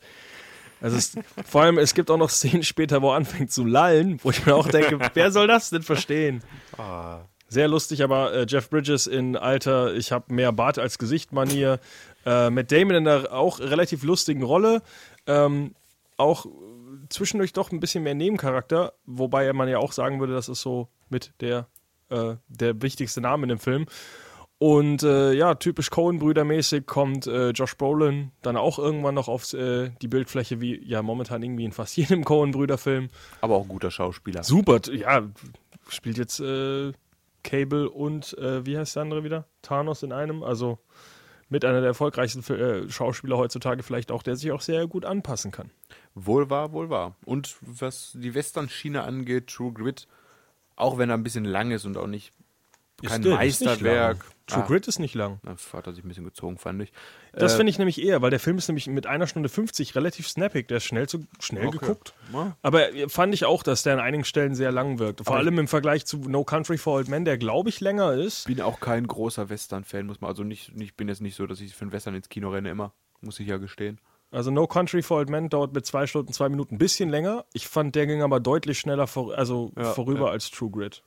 Also es, vor allem, es gibt auch noch Szenen später, wo er anfängt zu lallen, wo ich mir auch denke, wer soll das denn verstehen? Sehr lustig, aber äh, Jeff Bridges in alter, ich habe mehr Bart als Gesicht Manier. Äh, Matt Damon in einer auch relativ lustigen Rolle. Ähm, auch zwischendurch doch ein bisschen mehr Nebencharakter, wobei man ja auch sagen würde, das ist so mit der, äh, der wichtigste Name in dem Film. Und äh, ja, typisch Coen-Brüder-mäßig kommt äh, Josh Brolin dann auch irgendwann noch auf äh, die Bildfläche, wie ja momentan irgendwie in fast jedem Coen-Brüder-Film. Aber auch ein guter Schauspieler. Super, ja, spielt jetzt äh, Cable und äh, wie heißt der andere wieder? Thanos in einem. Also mit einer der erfolgreichsten äh, Schauspieler heutzutage vielleicht auch, der sich auch sehr gut anpassen kann. Wohl wahr, wohl wahr. Und was die Western-Schiene angeht, True Grit, auch wenn er ein bisschen lang ist und auch nicht kein Meisterwerk. True Ah, Grit ist nicht lang. Na, hat er sich ein bisschen gezogen, fand ich. Das Äh, finde ich nämlich eher, weil der Film ist nämlich mit einer Stunde 50 relativ snappig. Der ist schnell, zu, schnell Okay. geguckt. Aber äh, fand ich auch, dass der an einigen Stellen sehr lang wirkt. Vor Aber allem im Vergleich zu No Country for Old Men, der glaube ich länger ist. bin auch kein großer Western-Fan, muss man. Also nicht, ich bin jetzt nicht so, dass ich für einen Western ins Kino renne immer. Muss ich ja gestehen. Also No Country for Old Men dauert mit zwei Stunden, zwei Minuten ein bisschen länger. Ich fand, der ging aber deutlich schneller vor, also Ja, vorüber ja. als True Grit.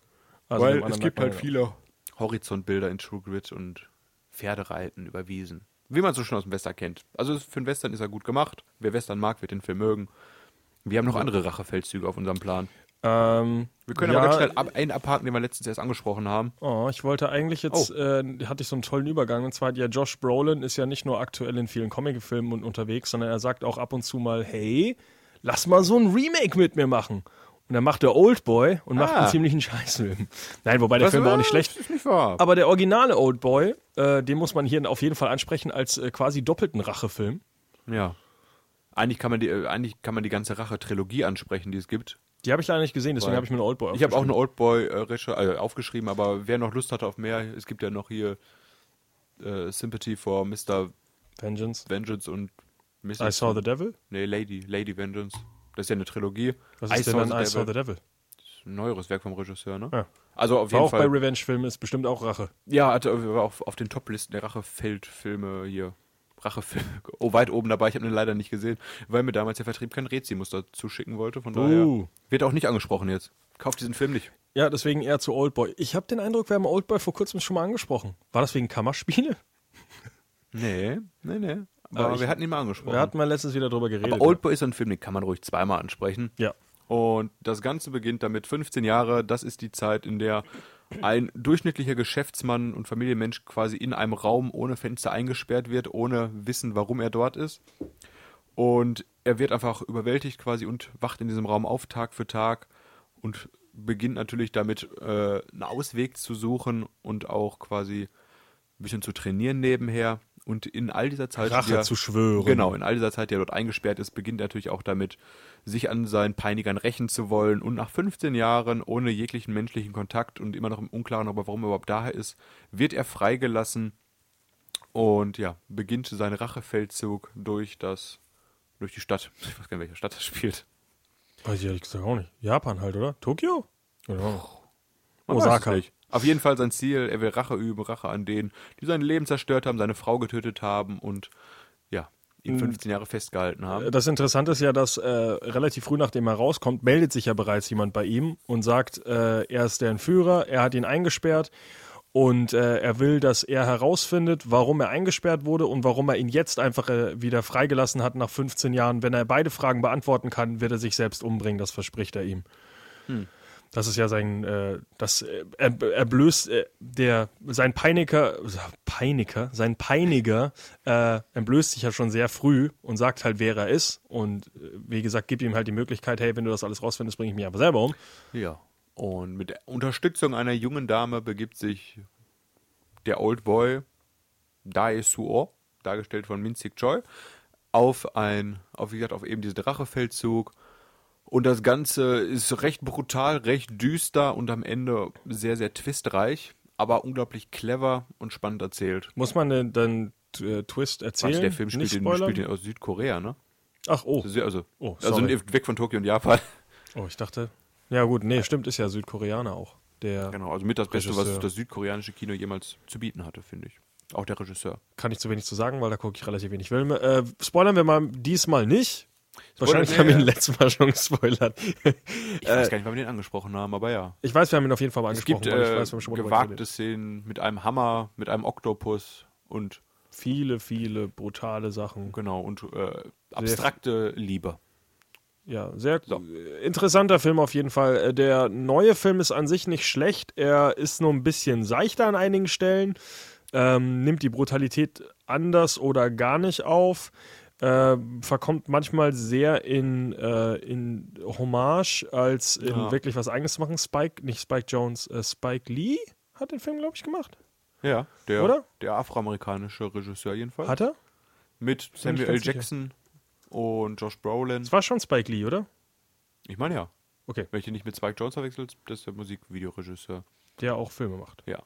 Also anderen merkt man ja. viele Horizontbilder in True Grit und Pferdereiten über Wiesen. Wie man so schon aus dem Western kennt. Also für einen Western ist er gut gemacht. Wer Western mag, wird den Film mögen. Wir haben noch andere Rachefeldzüge auf unserem Plan. Ähm, Wir können ja, aber ganz schnell ab, einen abhaken, den wir letztens erst angesprochen haben. Oh, ich wollte eigentlich jetzt, äh, hatte ich so einen tollen Übergang. Und zwar, ja, Josh Brolin ist ja nicht nur aktuell in vielen Comicfilmen und unterwegs, sondern er sagt auch ab und zu mal, hey, lass mal so ein Remake mit mir machen. Und dann macht er Oldboy und macht Ah. einen ziemlichen Scheißfilm. Nein, wobei der Was, Film war auch nicht schlecht. Ist nicht wahr. Aber der originale Oldboy, äh, den muss man hier auf jeden Fall ansprechen als äh, quasi doppelten Rachefilm. Ja. Eigentlich kann man die, äh, eigentlich kann man die ganze Rache-Trilogie ansprechen, die es gibt. Die habe ich leider nicht gesehen, deswegen habe ich mir einen Oldboy Ich habe auch eine aufgeschrieben. Oldboy äh, äh, aufgeschrieben, aber wer noch Lust hatte auf mehr, es gibt ja noch hier äh, Sympathy for Mr. Vengeance. Vengeance und Mrs. I Saw the Devil? Nee, Lady, Lady Vengeance. Das ist ja eine Trilogie. Was ist denn dann I Saw the Devil? Ein neueres Werk vom Regisseur, ne? Ja. Also auf War jeden auch bei Fall. Revenge-Filmen, ist bestimmt auch Rache. ja, hatte, war auf, auf den Top-Listen der Rachefeldfilme hier. Rachefilme. Oh, weit oben dabei. Ich habe den leider nicht gesehen, weil mir damals der Vertrieb kein Rezi-Muster zuschicken wollte. Von daher Uh. wird auch nicht angesprochen jetzt. Kauft diesen Film nicht. Ja, deswegen eher zu Oldboy. Ich habe den Eindruck, wir haben Oldboy vor kurzem schon mal angesprochen. War das wegen Kammerspiele? Nee, nee, nee. Aber, ich- wir hatten ihn mal angesprochen. Wir hatten mal letztens wieder drüber geredet. Aber Oldboy ist ein Film, den kann man ruhig zweimal ansprechen. ja. Und das Ganze beginnt damit 15 Jahre. Das ist die Zeit, in der ein durchschnittlicher Geschäftsmann und Familienmensch quasi in einem Raum ohne Fenster eingesperrt wird, ohne Wissen, warum er dort ist. Und er wird einfach überwältigt quasi und wacht in diesem Raum auf Tag für Tag und beginnt natürlich damit, äh, einen Ausweg zu suchen und auch quasi ein bisschen zu trainieren nebenher. Und in all dieser Zeit, Rache die er- zu schwören. Genau, in all dieser Zeit, die er dort eingesperrt ist, beginnt er natürlich auch damit, sich an seinen Peinigern rächen zu wollen. Und nach 15 Jahren ohne jeglichen menschlichen Kontakt und immer noch im Unklaren, aber warum er überhaupt da ist, wird er freigelassen und ja, beginnt seinen Rachefeldzug durch das, durch die Stadt. Ich weiß gar nicht, welche Stadt das spielt. Weiß ich ehrlich gesagt auch nicht. Japan halt, oder? Tokio? Oder? Osaka. weiß es nicht. Auf jeden Fall sein Ziel, er will Rache üben, Rache an denen, die sein Leben zerstört haben, seine Frau getötet haben und ja, ihn 15 Jahre festgehalten haben. Das Interessante ist ja, dass äh, relativ früh nachdem er rauskommt, meldet sich ja bereits jemand bei ihm und sagt, äh, er ist der Entführer, er hat ihn eingesperrt und äh, er will, dass er herausfindet, warum er eingesperrt wurde und warum er ihn jetzt einfach äh, wieder freigelassen hat nach 15 Jahren. Wenn er beide Fragen beantworten kann, wird er sich selbst umbringen, das verspricht er ihm. Das ist ja sein, äh, das äh, er, er blößt äh, der sein Peiniger, Peiniger, sein Peiniger äh, entblößt sich ja schon sehr früh und sagt halt, wer er ist und äh, wie gesagt, gibt ihm halt die Möglichkeit, hey, wenn du das alles rausfindest, bringe ich mich aber selber um. Ja. Und mit Unterstützung einer jungen Dame begibt sich der Old Boy Dae Suo, dargestellt von Min Choi, auf ein, auf wie gesagt, auf eben diesen Rachefeldzug. Und das Ganze ist recht brutal, recht düster und am Ende sehr, sehr twistreich, aber unglaublich clever und spannend erzählt. Muss man denn dann äh, Twist erzählen? Was, der Film spielt, in, spielt in, aus Südkorea, ne? Ach, oh. Also, also, Oh, also weg von Tokio und Japan. Oh, ich dachte. Ja, gut, nee, stimmt, ist ja Südkoreaner auch. Der Genau, also mit das Beste, was das südkoreanische Kino jemals zu bieten hatte, finde ich. Auch der Regisseur. kann ich zu wenig zu sagen, weil da gucke ich relativ wenig Filme. Äh, spoilern wir mal diesmal nicht. Wahrscheinlich haben wir ihn letztes Mal schon gespoilert. Ich weiß gar nicht, wann wir den angesprochen haben, aber ja. Ich weiß, wir haben ihn auf jeden Fall mal Es angesprochen. gibt weil ich äh, weiß, gewagte. Szenen mit einem Hammer, mit einem Oktopus und Viele, viele brutale Sachen. genau und äh, abstrakte Liebe. Ja, sehr So. äh, interessanter Film auf jeden Fall. Äh, Der neue Film ist an sich nicht schlecht. Er ist nur ein bisschen seichter an einigen Stellen, ähm, nimmt die Brutalität anders oder gar nicht auf, äh, verkommt manchmal sehr in, äh, in Hommage, als in Ja. wirklich was Eigenes zu machen. Spike, nicht Spike Jones, äh, Spike Lee hat den Film, glaube ich, gemacht. Ja, der, Oder? der afroamerikanische Regisseur jedenfalls. Hat er? mit Samuel L. sicher. Jackson und Josh Brolin. Es war schon Spike Lee, oder? Ich meine ja. Okay, Wenn ich ihn nicht mit Spike Jones verwechselt, das ist der Musikvideoregisseur. der auch Filme macht. Ja.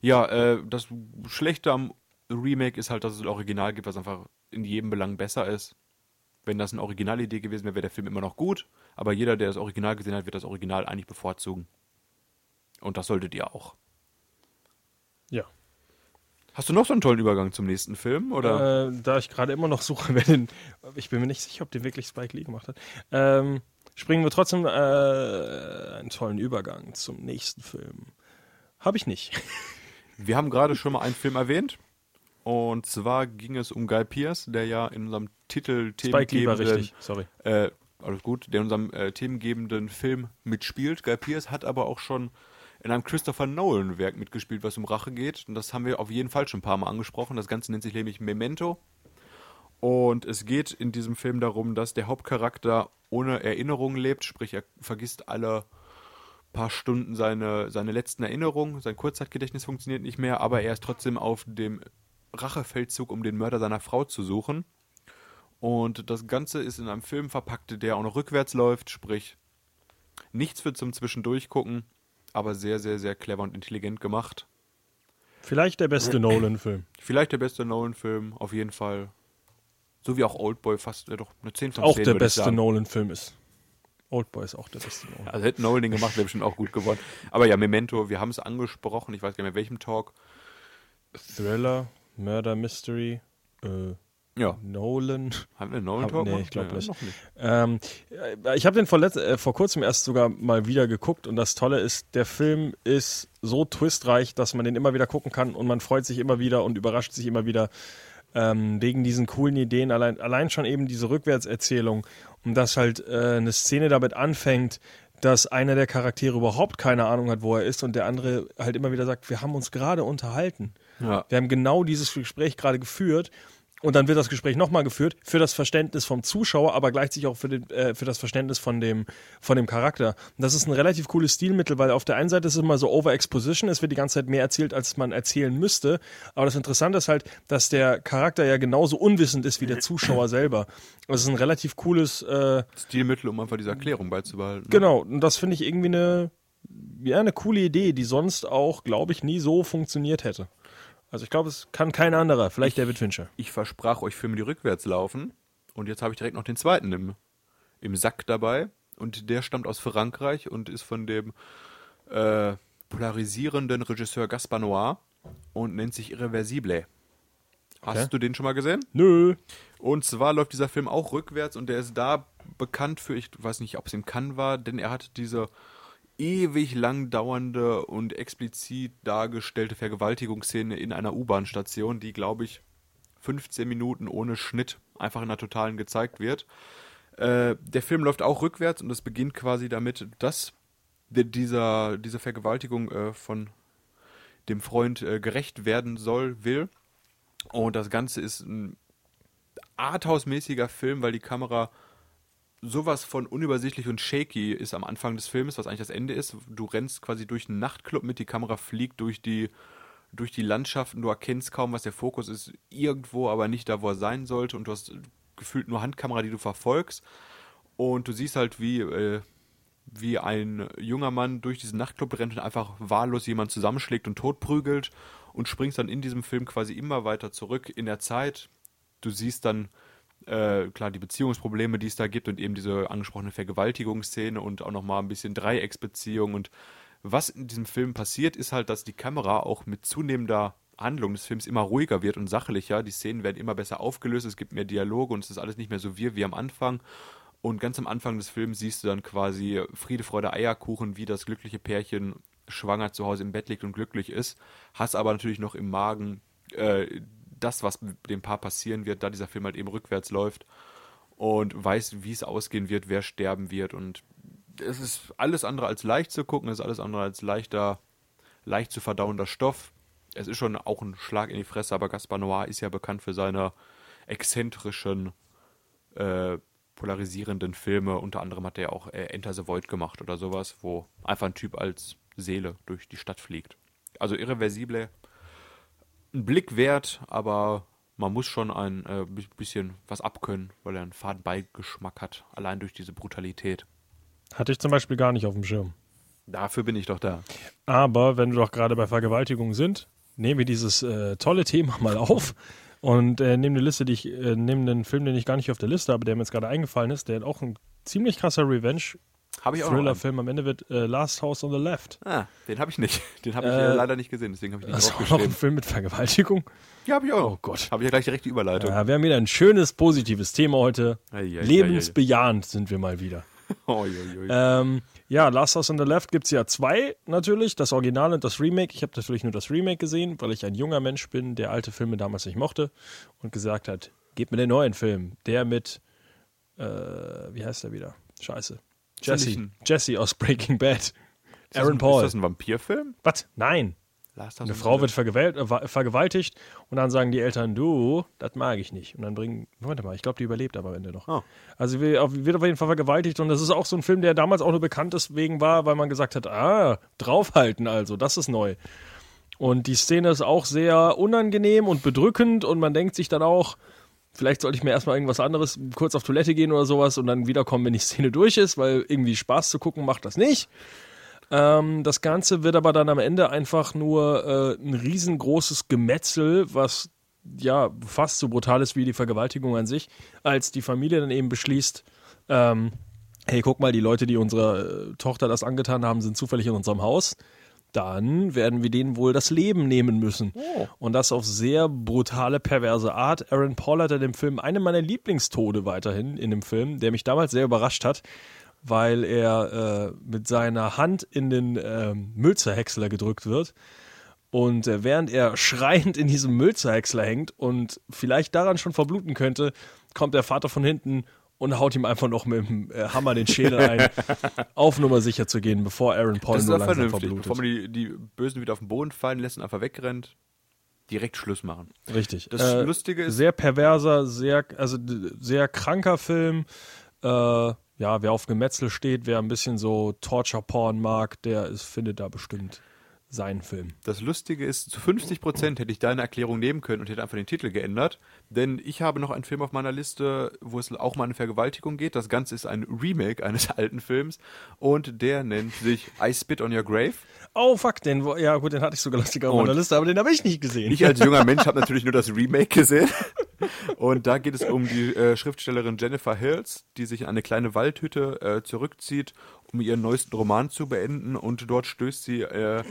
Ja, äh, das Schlechte am Remake ist halt, dass es ein Original gibt, was einfach in jedem Belang besser ist. Wenn das eine Originalidee gewesen wäre, wäre der Film immer noch gut. Aber jeder, der das Original gesehen hat, wird das Original eigentlich bevorzugen. Und das solltet ihr auch. Ja. Hast du noch so einen tollen Übergang zum nächsten Film? Oder? Äh, da ich gerade immer noch suche, wer den. Ich bin mir nicht sicher, ob den wirklich Spike Lee gemacht hat. Ähm, springen wir trotzdem äh, einen tollen Übergang zum nächsten Film. Habe ich nicht. Wir haben gerade schon mal einen Film erwähnt. Und zwar ging es um Guy Pearce, der ja in unserem Titel themengebenden-. Äh, alles gut, der in unserem äh, themengebenden Film mitspielt. Guy Pearce hat aber auch schon in einem Christopher Nolan-Werk mitgespielt, was um Rache geht. Und das haben wir auf jeden Fall schon ein paar Mal angesprochen. Das Ganze nennt sich nämlich Memento. Und es geht in diesem Film darum, dass der Hauptcharakter ohne Erinnerungen lebt, sprich er vergisst alle paar Stunden seine, seine letzten Erinnerungen. Sein Kurzzeitgedächtnis funktioniert nicht mehr, aber er ist trotzdem auf dem Rachefeldzug, um den Mörder seiner Frau zu suchen. Und das Ganze ist in einem Film verpackt, der auch noch rückwärts läuft, sprich nichts für zum Zwischendurchgucken, aber sehr, sehr, sehr clever und intelligent gemacht. Vielleicht der beste Nolan-Film. Vielleicht der beste Nolan-Film, auf jeden Fall. So wie auch Oldboy, fast äh, doch eine 10 von 10. Auch der beste. Nolan-Film ist. Oldboy ist auch der beste Nolan. Also hätte Nolan den gemacht, wäre bestimmt auch gut geworden. Aber ja, Memento, wir haben es angesprochen, ich weiß gar nicht mehr welchem Talk. Thriller, Murder Mystery, äh, Ja, Nolan. haben wir Nolan Hab- Talk? nee, ich glaub nicht. Noch nicht. Ähm, äh, ich habe den vor, äh, vor kurzem erst sogar mal wieder geguckt und das Tolle ist, der Film ist so twistreich, dass man den immer wieder gucken kann und man freut sich immer wieder und überrascht sich immer wieder ähm, wegen diesen coolen Ideen. Allein, allein schon eben diese Rückwärtserzählung und dass halt äh, eine Szene damit anfängt, dass einer der Charaktere überhaupt keine Ahnung hat, wo er ist und der andere halt immer wieder sagt, wir haben uns gerade unterhalten. Ja. Wir haben genau dieses Gespräch gerade geführt und dann wird das Gespräch nochmal geführt für das Verständnis vom Zuschauer, aber gleichzeitig auch für, den, äh, für das Verständnis von dem, von dem Charakter. Und das ist ein relativ cooles Stilmittel, weil auf der einen Seite ist es immer so Overexposition, es wird die ganze Zeit mehr erzählt, als man erzählen müsste. Aber das Interessante ist halt, dass der Charakter ja genauso unwissend ist wie der Zuschauer selber. Das ist ein relativ cooles äh, Stilmittel, um einfach diese Erklärung beizubehalten. Genau, und das finde ich irgendwie eine, ja, eine coole Idee, die sonst auch, glaube ich, nie so funktioniert hätte. Also ich glaube, es kann kein anderer, vielleicht David Fincher. Ich versprach euch Filme, die rückwärts laufen. Und jetzt habe ich direkt noch den zweiten im, im Sack dabei. Und der stammt aus Frankreich und ist von dem äh, polarisierenden Regisseur Gaspar Noir und nennt sich Irreversible. Hast Okay. du den schon mal gesehen? Nö. Und zwar läuft dieser Film auch rückwärts und der ist da bekannt für, ich weiß nicht, ob es im Cannes war, denn er hat diese ewig lang dauernde und explizit dargestellte Vergewaltigungsszene in einer U-Bahn-Station, die, glaube ich, 15 Minuten ohne Schnitt einfach in der Totalen gezeigt wird. Äh, der Film läuft auch rückwärts und es beginnt quasi damit, dass di- dieser, diese Vergewaltigung äh, von dem Freund äh, gerecht werden soll, will. Und das Ganze ist ein Arthouse-mäßiger Film, weil die Kamera sowas von unübersichtlich und shaky ist am Anfang des Films, was eigentlich das Ende ist. Du rennst quasi durch einen Nachtclub mit, die Kamera fliegt durch die, durch die Landschaften, du erkennst kaum, was der Fokus ist, irgendwo, aber nicht da, wo er sein sollte und du hast gefühlt nur Handkamera, die du verfolgst und du siehst halt, wie, äh, wie ein junger Mann durch diesen Nachtclub rennt und einfach wahllos jemand zusammenschlägt und totprügelt und springst dann in diesem Film quasi immer weiter zurück in der Zeit. Du siehst dann äh, klar die Beziehungsprobleme, die es da gibt und eben diese angesprochene Vergewaltigungsszene und auch nochmal ein bisschen Dreiecksbeziehung und was in diesem Film passiert, ist halt, dass die Kamera auch mit zunehmender Handlung des Films immer ruhiger wird und sachlicher. Die Szenen werden immer besser aufgelöst, es gibt mehr Dialoge und es ist alles nicht mehr so wir wie am Anfang. Und ganz am Anfang des Films siehst du dann quasi Friede, Freude, Eierkuchen, wie das glückliche Pärchen schwanger zu Hause im Bett liegt und glücklich ist. Hast aber natürlich noch im Magen äh, das, was dem Paar passieren wird, da dieser Film halt eben rückwärts läuft und weiß, wie es ausgehen wird, wer sterben wird. Und es ist alles andere als leicht zu gucken, es ist alles andere als leichter, leicht zu verdauender Stoff. Es ist schon auch ein Schlag in die Fresse, aber Gaspar Noir ist ja bekannt für seine exzentrischen, äh, polarisierenden Filme. Unter anderem hat er ja auch äh, Enter the Void gemacht oder sowas, wo einfach ein Typ als Seele durch die Stadt fliegt. Also irreversible, ein Blick wert, aber man muss schon ein äh, bi- bisschen was abkönnen, weil er einen faden Beigeschmack hat, allein durch diese Brutalität. Hatte ich zum Beispiel gar nicht auf dem Schirm. Dafür bin ich doch da. Aber wenn wir doch gerade bei Vergewaltigung sind, nehmen wir dieses äh, tolle Thema mal auf und äh, nehmen eine Liste, die ich, äh, nehmen einen Film, den ich gar nicht auf der Liste habe, der mir jetzt gerade eingefallen ist, der auch ein ziemlich krasser Revenge Habe ich auch einen. Thriller-Film am Ende wird äh, Last House on the Left. Ah, den habe ich nicht. Den habe ich Äh, äh, leider nicht gesehen, deswegen habe ich nicht Das ist auch noch ein draufgeschrieben. Film mit Vergewaltigung. Ja, habe ich auch. Oh Gott. Habe ich ja gleich direkt die Überleitung. Ja, wir haben wieder ein schönes, positives Thema heute. Ei, ei, ei, Lebensbejahend sind wir mal wieder. Oi. Ähm, ja, Last House on the Left gibt es ja zwei natürlich, das Original und das Remake. Ich habe natürlich nur das Remake gesehen, weil ich ein junger Mensch bin, der alte Filme damals nicht mochte und gesagt hat, gebt mir den neuen Film. Der mit, äh, wie heißt der wieder? Scheiße. Jesse. Jesse aus Breaking Bad. Aaron ein, Paul. Ist das ein Vampirfilm? Was? Nein. Eine Frau wird äh, wa- vergewaltigt und dann sagen die Eltern, du, das mag ich nicht. Und dann bringen, warte mal, ich glaube, die überlebt aber am Ende noch. Oh. Also wird auf jeden Fall vergewaltigt und das ist auch so ein Film, der damals auch nur bekannt deswegen war, weil man gesagt hat, ah, draufhalten also, das ist neu. Und die Szene ist auch sehr unangenehm und bedrückend und man denkt sich dann auch, vielleicht sollte ich mir erstmal irgendwas anderes, kurz auf Toilette gehen oder sowas und dann wiederkommen, wenn die Szene durch ist, weil irgendwie Spaß zu gucken macht das nicht. Ähm, das Ganze wird aber dann am Ende einfach nur äh, ein riesengroßes Gemetzel, was ja fast so brutal ist wie die Vergewaltigung an sich, als die Familie dann eben beschließt, ähm, hey, guck mal, die Leute, die unserer äh, Tochter das angetan haben, sind zufällig in unserem Haus. Dann werden wir denen wohl das Leben nehmen müssen. Und das auf sehr brutale, perverse Art. Aaron Paul hat in dem Film eine meiner Lieblingstode weiterhin in dem Film, der mich damals sehr überrascht hat, weil er äh, mit seiner Hand in den ähm, Müllzerhäcksler gedrückt wird. Und äh, während er schreiend in diesem Müllzerhäcksler hängt und vielleicht daran schon verbluten könnte, kommt der Vater von hinten und haut ihm einfach noch mit dem äh, Hammer den Schädel ein, auf Nummer sicher zu gehen, bevor Aaron Paul Das ist nur doch langsam vernünftig. verblutet. Bevor man die, die Bösen wieder auf den Boden fallen lässt und einfach wegrennt, direkt Schluss machen. Richtig. Das Äh, Lustige ist, sehr perverser, sehr, also sehr kranker Film. Äh, ja, wer auf Gemetzel steht, wer ein bisschen so Torture-Porn mag, der ist, findet da bestimmt seinen Film. das Lustige ist, zu 50 Prozent hätte ich deine Erklärung nehmen können und hätte einfach den Titel geändert. Denn ich habe noch einen Film auf meiner Liste, wo es auch mal eine Vergewaltigung geht. Das Ganze ist ein Remake eines alten Films und der nennt sich I Spit on Your Grave. Oh, fuck, den, ja gut, den hatte ich sogar lustig auf meiner Liste, aber den habe ich nicht gesehen. Ich als junger Mensch habe natürlich nur das Remake gesehen. Und da geht es um die äh, Schriftstellerin Jennifer Hills, die sich in eine kleine Waldhütte äh, zurückzieht, um ihren neuesten Roman zu beenden. Und dort stößt sie äh,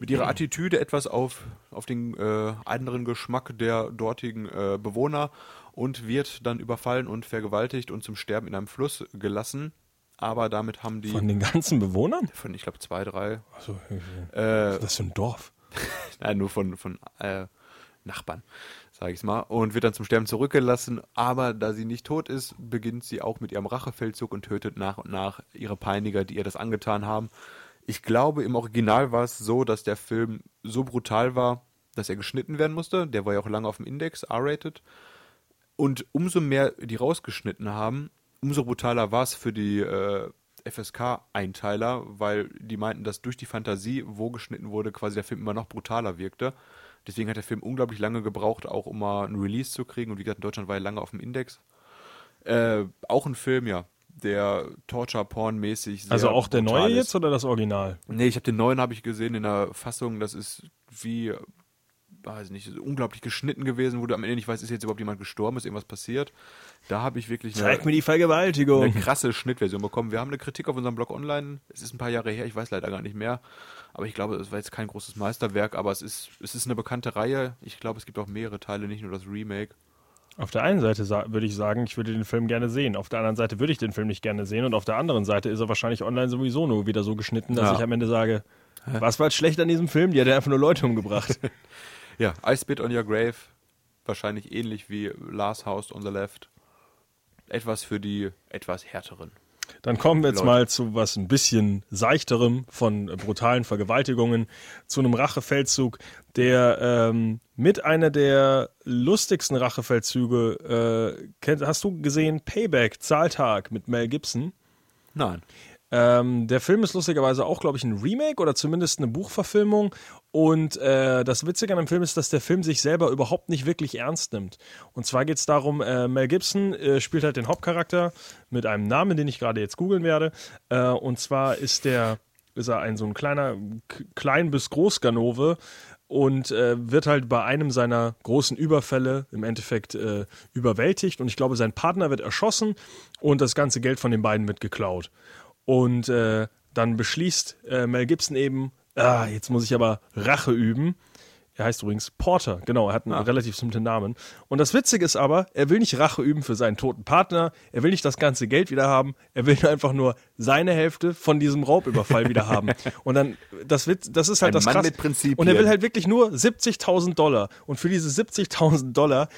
mit ihrer Attitüde etwas auf, auf den äh, anderen Geschmack der dortigen äh, Bewohner und wird dann überfallen und vergewaltigt und zum Sterben in einem Fluss gelassen. Aber damit haben die Von den ganzen Bewohnern? von, ich glaube, zwei, drei, Achso, äh, das ist für ein Dorf. Nein, nur von, von äh, Nachbarn, sage ich mal. Und wird dann zum Sterben zurückgelassen. Aber da sie nicht tot ist, beginnt sie auch mit ihrem Rachefeldzug und tötet nach und nach ihre Peiniger, die ihr das angetan haben. Ich glaube, im Original war es so, dass der Film so brutal war, dass er geschnitten werden musste. Der war ja auch lange auf dem Index, R-rated. Und umso mehr die rausgeschnitten haben, umso brutaler war es für die äh, FSK-Einteiler, weil die meinten, dass durch die Fantasie, wo geschnitten wurde, quasi der Film immer noch brutaler wirkte. Deswegen hat der Film unglaublich lange gebraucht, auch um mal ein Release zu kriegen. Und wie gesagt, in Deutschland war er lange auf dem Index. Äh, auch ein Film, ja, der Torture-Porn-mäßig sehr Also auch der neue ist. jetzt oder das Original? Nee, ich habe den neuen habe ich gesehen in der Fassung, das ist wie weiß nicht, unglaublich geschnitten gewesen, wo du am Ende nicht weißt, ist jetzt überhaupt jemand gestorben, ist irgendwas passiert. Da habe ich wirklich eine, Zeig mir die Vergewaltigung. eine krasse Schnittversion bekommen. Wir haben eine Kritik auf unserem Blog online. Es ist ein paar Jahre her, ich weiß leider gar nicht mehr. Aber ich glaube, es war jetzt kein großes Meisterwerk, aber es ist, es ist eine bekannte Reihe. Ich glaube, es gibt auch mehrere Teile, nicht nur das Remake. Auf der einen Seite würde ich sagen, ich würde den Film gerne sehen. Auf der anderen Seite würde ich den Film nicht gerne sehen. Und auf der anderen Seite ist er wahrscheinlich online sowieso nur wieder so geschnitten, dass Ja. ich am Ende sage, was war jetzt schlecht an diesem Film? Die hat ja einfach nur Leute umgebracht. Ja, I Spit on Your Grave. Wahrscheinlich ähnlich wie Last House on the Left. Etwas für die etwas härteren. Dann kommen wir jetzt Leute. mal zu was ein bisschen seichterem von brutalen Vergewaltigungen, zu einem Rachefeldzug, der ähm, mit einer der lustigsten Rachefeldzüge, äh, kennt, hast du gesehen, Payback, Zahltag mit Mel Gibson. Nein. Ähm, der Film ist lustigerweise auch, glaube ich, ein Remake oder zumindest eine Buchverfilmung. Und äh, das Witzige an dem Film ist, dass der Film sich selber überhaupt nicht wirklich ernst nimmt. Und zwar geht es darum, äh, Mel Gibson äh, spielt halt den Hauptcharakter mit einem Namen, den ich gerade jetzt googeln werde. Äh, und zwar ist der, ist er ein so ein kleiner, klein bis groß Ganove und äh, wird halt bei einem seiner großen Überfälle im Endeffekt äh, überwältigt. Und ich glaube, sein Partner wird erschossen und das ganze Geld von den beiden wird geklaut. Und äh, dann beschließt äh, Mel Gibson eben, ah, jetzt muss ich aber Rache üben. Er heißt übrigens Porter, genau, er hat einen relativ simplen Namen. Und das Witzige ist aber, er will nicht Rache üben für seinen toten Partner, er will nicht das ganze Geld wieder haben, er will einfach nur seine Hälfte von diesem Raubüberfall wieder haben. Und dann, das, Witz, das ist halt Ein das Mann krass. Und er will halt wirklich nur 70.000 Dollar. Und für diese 70.000 Dollar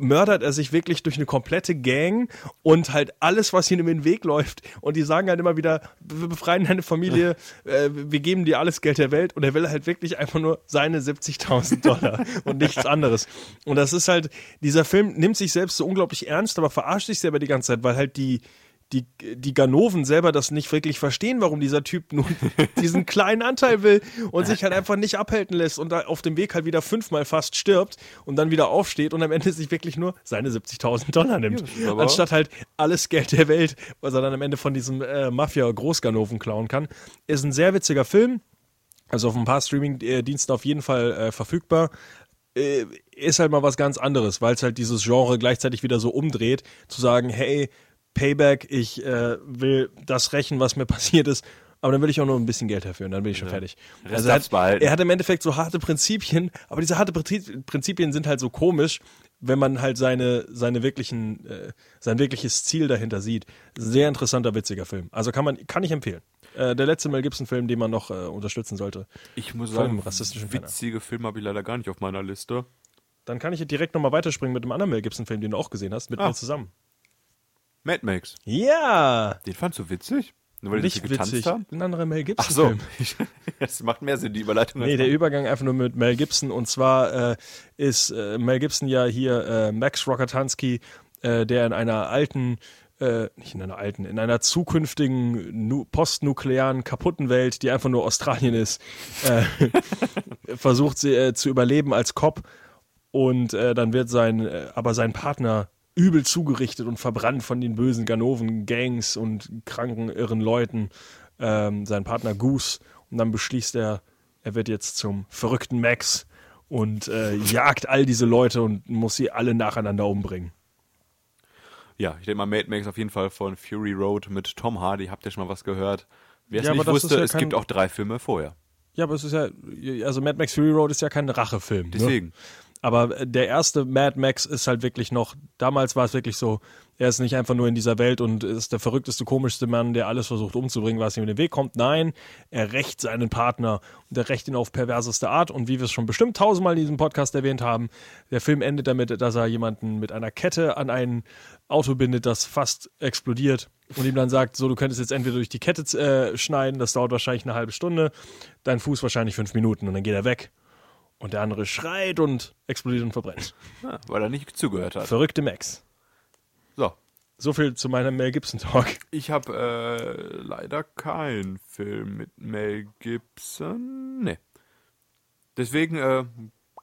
mördert er sich wirklich durch eine komplette Gang und halt alles, was ihm in den Weg läuft. Und die sagen halt immer wieder, wir befreien deine Familie, äh, wir geben dir alles Geld der Welt. Und er will halt wirklich einfach nur seine 70.000 Dollar und nichts anderes. Und das ist halt, dieser Film nimmt sich selbst so unglaublich ernst, aber verarscht sich selber die ganze Zeit, weil halt die, die, die Ganoven selber das nicht wirklich verstehen, warum dieser Typ nun diesen kleinen Anteil will und sich halt einfach nicht abhalten lässt und auf dem Weg halt wieder fünfmal fast stirbt und dann wieder aufsteht und am Ende sich wirklich nur seine 70.000 Dollar nimmt. aber- Anstatt halt alles Geld der Welt, was er dann am Ende von diesem äh, Mafia-Großganoven klauen kann. Ist ein sehr witziger Film. Also auf ein paar Streaming-Diensten auf jeden Fall äh, verfügbar. Äh, ist halt mal was ganz anderes, weil es halt dieses Genre gleichzeitig wieder so umdreht, zu sagen, hey, Payback, ich äh, will das rächen, was mir passiert ist, aber dann will ich auch nur ein bisschen Geld dafür und dann bin ich schon fertig. Rest Also er, hat, er hat im Endeffekt so harte Prinzipien, aber diese harte Prinzip- Prinzipien sind halt so komisch, wenn man halt seine, seine wirklichen, äh, sein wirkliches Ziel dahinter sieht. Sehr interessanter, witziger Film. Also kann man, kann ich empfehlen. Äh, der letzte Mel Gibson-Film, den man noch äh, unterstützen sollte. Ich muss Voll sagen, rassistischen witzige Filme habe ich leider gar nicht auf meiner Liste. Dann kann ich direkt nochmal weiterspringen mit dem anderen Mel Gibson-Film, den du auch gesehen hast, mit Ah. mir zusammen. Mad Max. Ja! Den fandst du witzig? Nur weil die Nicht getanzt witzig. haben? Ein anderer Mel Ach so. Das macht mehr Sinn, die Überleitung. Nee, der Übergang einfach nur mit Mel Gibson. Und zwar äh, ist äh, Mel Gibson ja hier äh, Max Rokatansky, äh, der in einer alten, äh, nicht in einer alten, in einer zukünftigen nu postnuklearen kaputten Welt, die einfach nur Australien ist, äh, versucht sie äh, zu überleben als Cop. Und äh, dann wird sein, äh, aber sein Partner übel zugerichtet und verbrannt von den bösen Ganoven, Gangs und kranken, irren Leuten. Ähm, sein Partner Goose. Und dann beschließt er, er wird jetzt zum verrückten Max und äh, jagt all diese Leute und muss sie alle nacheinander umbringen. Ja, ich denke mal, Mad Max auf jeden Fall von Fury Road mit Tom Hardy. Habt ihr schon mal was gehört? Wer es Ja, nicht wusste, ja es kein- gibt auch drei Filme vorher. Ja, aber es ist ja, also Mad Max Fury Road ist ja kein Rachefilm. Ne? Aber der erste Mad Max ist halt wirklich noch, damals war es wirklich so, er ist nicht einfach nur in dieser Welt und ist der verrückteste, komischste Mann, der alles versucht umzubringen, was ihm in den Weg kommt. Nein, er rächt seinen Partner und er rächt ihn auf perverseste Art. Und wie wir es schon bestimmt tausendmal in diesem Podcast erwähnt haben, der Film endet damit, dass er jemanden mit einer Kette an ein Auto bindet, das fast explodiert und ihm dann sagt, so, du könntest jetzt entweder durch die Kette äh, schneiden, das dauert wahrscheinlich eine halbe Stunde, dein Fuß wahrscheinlich fünf Minuten und dann geht er weg. Und der andere schreit und explodiert und verbrennt. Ja, weil er nicht zugehört hat. Verrückte Max. So. So viel zu meinem Mel Gibson Talk. Ich habe äh, leider keinen Film mit Mel Gibson. Nee. Deswegen äh,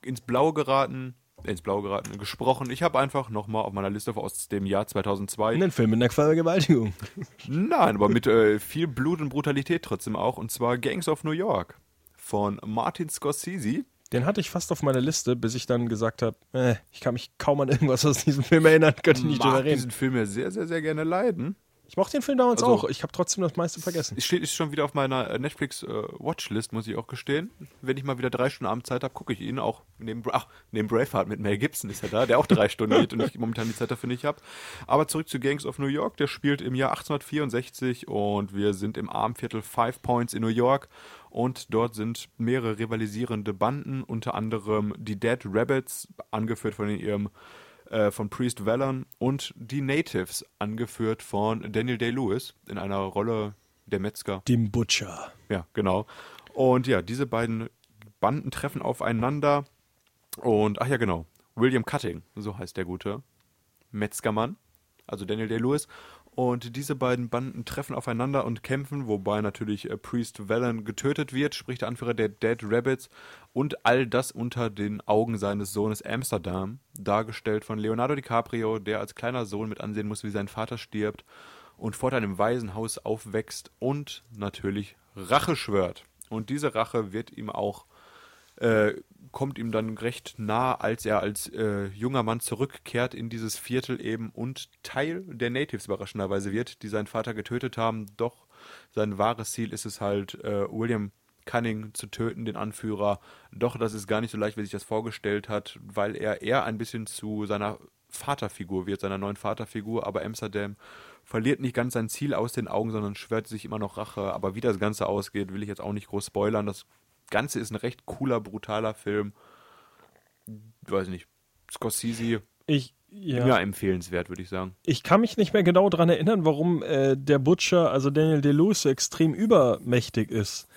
ins Blaue geraten, äh, ins Blaue geraten, gesprochen. Ich habe einfach nochmal auf meiner Liste aus dem Jahr 2002 Einen Film mit einer Vergewaltigung. Nein, aber mit äh, viel Blut und Brutalität trotzdem auch. Und zwar Gangs of New York von Martin Scorsese. Den hatte ich fast auf meiner Liste, bis ich dann gesagt habe, äh, ich kann mich kaum an irgendwas aus diesem Film erinnern, könnte ich nicht drüber reden. diesen Film ja sehr, sehr, sehr gerne leiden. Ich mochte den Film damals Also- auch. Ich habe trotzdem das meiste vergessen. Es steht ist schon wieder auf meiner äh, Netflix äh, Watchlist, muss ich auch gestehen. Wenn ich mal wieder drei Stunden Abend Zeit habe, gucke ich ihn auch neben, ach, neben Braveheart mit Mel Gibson ist er da, der auch drei Stunden geht und ich momentan die Zeit dafür nicht habe. Aber zurück zu Gangs of New York, der spielt im Jahr 1864 und wir sind im Armviertel Five Points in New York und dort sind mehrere rivalisierende Banden, unter anderem die Dead Rabbits, angeführt von ihrem äh, von Priest Vallon und die Natives, angeführt von Daniel Day-Lewis in einer Rolle der Metzger. Dem Butcher. Ja, genau. Und ja, diese beiden Banden treffen aufeinander. Und, ach ja, genau. William Cutting, so heißt der gute Metzgermann, also Daniel Day-Lewis. Und diese beiden Banden treffen aufeinander und kämpfen, wobei natürlich äh, Priest Vallon getötet wird, sprich der Anführer der Dead Rabbits. Und all das unter den Augen seines Sohnes Amsterdam, dargestellt von Leonardo DiCaprio, der als kleiner Sohn mit ansehen muss, wie sein Vater stirbt und fortan im Waisenhaus aufwächst und natürlich Rache schwört. Und diese Rache wird ihm auch äh, kommt ihm dann recht nah, als er als äh, junger Mann zurückkehrt in dieses Viertel eben und Teil der Natives überraschenderweise wird, die seinen Vater getötet haben. Doch sein wahres Ziel ist es halt, äh, William Cunning zu töten, den Anführer. Doch das ist gar nicht so leicht, wie sich das vorgestellt hat, weil er eher ein bisschen zu seiner Vaterfigur wird, seiner neuen Vaterfigur, aber Amsterdam verliert nicht ganz sein Ziel aus den Augen, sondern schwört sich immer noch Rache. Aber wie das Ganze ausgeht, will ich jetzt auch nicht groß spoilern. Das Ganze ist ein recht cooler, brutaler Film. Weiß nicht. Scorsese, Ich, ja, ja. empfehlenswert, würde ich sagen. Ich kann mich nicht mehr genau daran erinnern, warum äh, der Butcher, also Daniel DeLuce, so extrem übermächtig ist.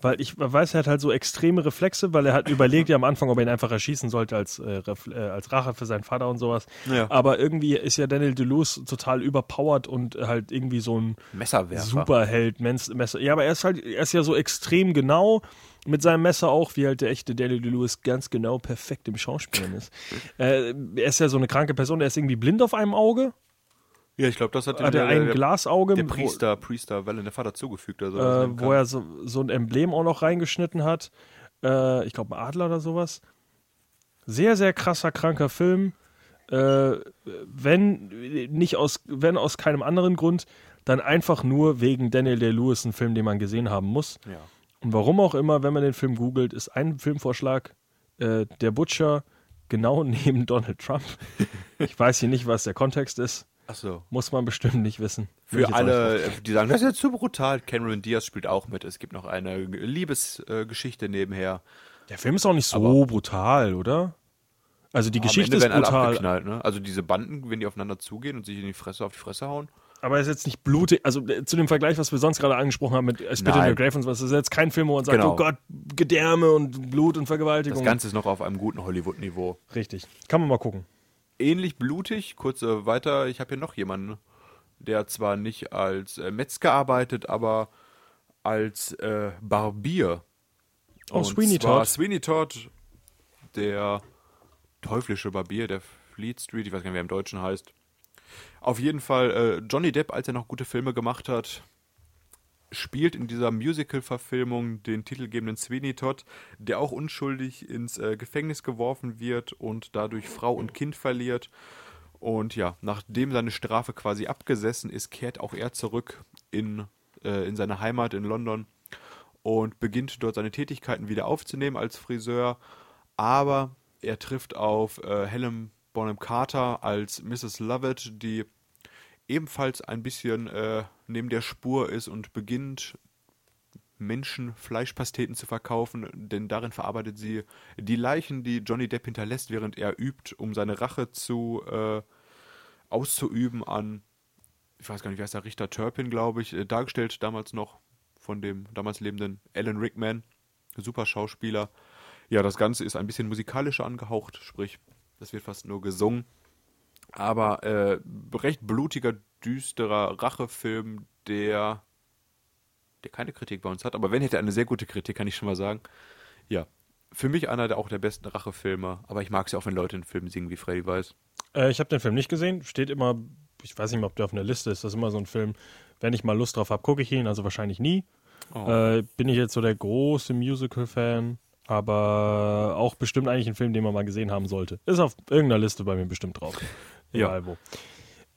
Weil ich weiß, er hat halt so extreme Reflexe, weil er hat überlegt ja am Anfang, ob er ihn einfach erschießen sollte als, äh, äh, als Rache für seinen Vater und sowas. Ja. Aber irgendwie ist ja Daniel DeLuce total überpowered und halt irgendwie so ein Messerwerfer. Superheld, Mens Messer. Ja, aber er ist halt, er ist ja so extrem genau mit seinem Messer auch, wie halt der echte Daniel DeLuis ganz genau perfekt im Schauspielen ist. äh, er ist ja so eine kranke Person, er ist irgendwie blind auf einem Auge, Ja, ich glaube, das hat, hat er ein Glasauge, der Priester, Priester Wellen, der Vater zugefügt. Also äh, wo er so, so ein Emblem auch noch reingeschnitten hat. Äh, ich glaube, ein Adler oder sowas. Sehr, sehr krasser, kranker Film. Äh, wenn nicht aus, wenn aus keinem anderen Grund, dann einfach nur wegen Daniel Day-Lewis ein Film, den man gesehen haben muss. ja. Und warum auch immer, wenn man den Film googelt, ist ein Filmvorschlag äh, der Butcher genau neben Donald Trump. Ich weiß hier nicht, was der Kontext ist. Achso. Muss man bestimmt nicht wissen. Für alle, die sagen, das ist jetzt zu brutal. Cameron Diaz spielt auch mit. Es gibt noch eine Liebesgeschichte nebenher. Der Film ist auch nicht so Aber- brutal, oder? Also die Geschichte ist brutal, abgeknallt, ne? Also diese Banden, wenn die aufeinander zugehen und sich in die Fresse auf die Fresse hauen. Aber es ist jetzt nicht blutig. Also äh, zu dem Vergleich, was wir sonst gerade angesprochen haben mit äh, Spit in the Grave und was, das ist jetzt kein Film, wo man sagt, Genau. oh Gott, Gedärme und Blut und Vergewaltigung. Das Ganze ist noch auf einem guten Hollywood-Niveau. Richtig. Kann man mal gucken. Ähnlich blutig, kurz äh, weiter, ich habe hier noch jemanden, der zwar nicht als äh, Metzger arbeitet, aber als äh, Barbier. Oh, Und Sweeney zwar Todd. Sweeney Todd, der teuflische Barbier der Fleet Street, ich weiß gar nicht, wer im Deutschen heißt. Auf jeden Fall, äh, Johnny Depp, als er noch gute Filme gemacht hat, spielt in dieser Musical-Verfilmung den titelgebenden Sweeney Todd, der auch unschuldig ins äh, Gefängnis geworfen wird und dadurch Frau und Kind verliert. Und ja, nachdem seine Strafe quasi abgesessen ist, kehrt auch er zurück in, äh, in seine Heimat in London und beginnt dort seine Tätigkeiten wieder aufzunehmen als Friseur. Aber er trifft auf äh, Helen Bonham Carter als Mrs. Lovett, die ebenfalls ein bisschen äh, neben der Spur ist und beginnt Menschen Fleischpasteten zu verkaufen, denn darin verarbeitet sie die Leichen, die Johnny Depp hinterlässt, während er übt, um seine Rache zu äh, auszuüben an, ich weiß gar nicht, wie heißt der Richter Turpin, glaube ich, äh, dargestellt damals noch von dem damals lebenden Alan Rickman, super Schauspieler. Ja, das Ganze ist ein bisschen musikalischer angehaucht, sprich, es wird fast nur gesungen. Aber äh, recht blutiger, düsterer Rachefilm, der, der keine Kritik bei uns hat. Aber wenn hätte er eine sehr gute Kritik, kann ich schon mal sagen. Ja, für mich einer der auch der besten Rachefilme. Aber ich mag es ja auch, wenn Leute in Filmen singen, wie Freddy weiß. Äh, ich habe den Film nicht gesehen. Steht immer, ich weiß nicht mehr, ob der auf einer Liste ist. Das ist immer so ein Film, wenn ich mal Lust drauf habe, gucke ich ihn. Also wahrscheinlich nie. Oh. Äh, bin ich jetzt so der große Musical-Fan. Aber auch bestimmt eigentlich ein Film, den man mal gesehen haben sollte. Ist auf irgendeiner Liste bei mir bestimmt drauf. Ja. Egal wo.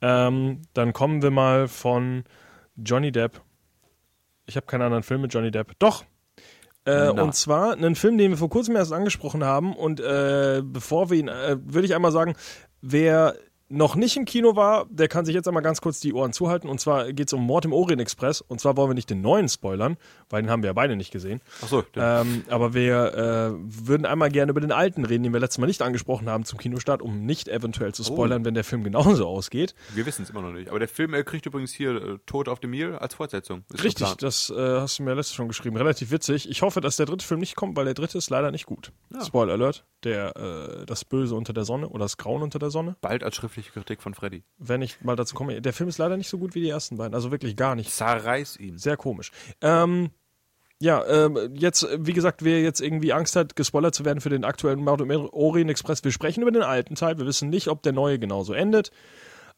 Ähm, dann kommen wir mal von Johnny Depp. Ich habe keinen anderen Film mit Johnny Depp. Doch. Äh, und zwar einen Film, den wir vor kurzem erst angesprochen haben. Und äh, bevor wir ihn, äh, würde ich einmal sagen, wer noch nicht im Kino war, der kann sich jetzt einmal ganz kurz die Ohren zuhalten. Und zwar geht es um Mord im Orient Express. Und zwar wollen wir nicht den neuen spoilern, weil den haben wir ja beide nicht gesehen. Achso, Ähm, aber wir äh, würden einmal gerne über den alten reden, den wir letztes Mal nicht angesprochen haben zum Kinostart, um nicht eventuell zu spoilern, wenn der Film genauso ausgeht. wir wissen es immer noch nicht. Aber der Film äh, kriegt übrigens hier äh, Tod auf dem Nil als Fortsetzung. Ist Richtig, das äh, hast du mir letztes schon geschrieben. Relativ witzig. Ich hoffe, dass der dritte Film nicht kommt, weil der dritte ist leider nicht gut. Spoiler Alert. Der, äh, das Böse unter der Sonne oder das Grauen unter der Sonne. Bald als schriftliche Kritik von Freddy. Wenn ich mal dazu komme. Der Film ist leider nicht so gut wie die ersten beiden. Also wirklich gar nicht. Zerreiß ihn. Sehr komisch. Ähm, ja, ähm, jetzt, wie gesagt, wer jetzt irgendwie Angst hat, gespoilert zu werden für den aktuellen Mord im Orient Express, wir sprechen über den alten Teil. Wir wissen nicht, ob der neue genauso endet.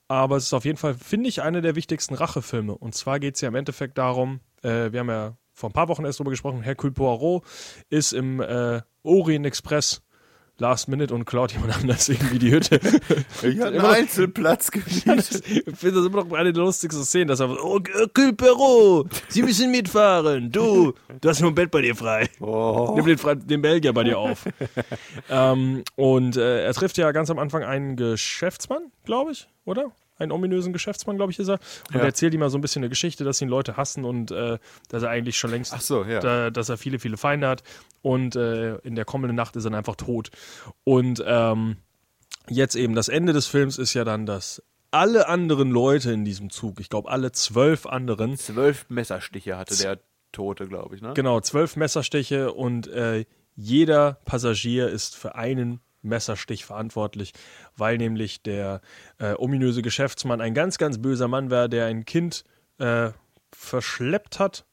Aber es ist auf jeden Fall, finde ich, einer der wichtigsten Rachefilme. Und zwar geht es ja im Endeffekt darum, äh, wir haben ja vor ein paar Wochen erst drüber gesprochen, Hercule Poirot ist im äh, Orient Express Last Minute und klaut jemand anders irgendwie die Hütte. Ich habe noch- Einzelplatz Ich finde das immer noch eine der lustigsten Szenen, dass er so, oh, Poirot, Sie müssen mitfahren. Du, du hast nur ein Bett bei dir frei. Oh. Nimm den, den Belgier bei dir auf. ähm, und äh, er trifft ja ganz am Anfang einen Geschäftsmann, glaube ich, oder? Einen ominösen Geschäftsmann, glaube ich, ist er. Und Ja. er erzählt ihm mal so ein bisschen eine Geschichte, dass ihn Leute hassen und äh, dass er eigentlich schon längst, so, ja. da, dass er viele, viele Feinde hat. Und äh, in der kommenden Nacht ist er dann einfach tot. Und ähm, jetzt eben das Ende des Films ist ja dann, dass alle anderen Leute in diesem Zug, ich glaube alle zwölf anderen, Zwölf Messerstiche hatte der Tote, glaube ich, ne? Genau, zwölf Messerstiche und äh, jeder Passagier ist für einen Messerstich verantwortlich, weil nämlich der äh, ominöse Geschäftsmann ein ganz, ganz böser Mann war, der ein Kind äh, verschleppt hat.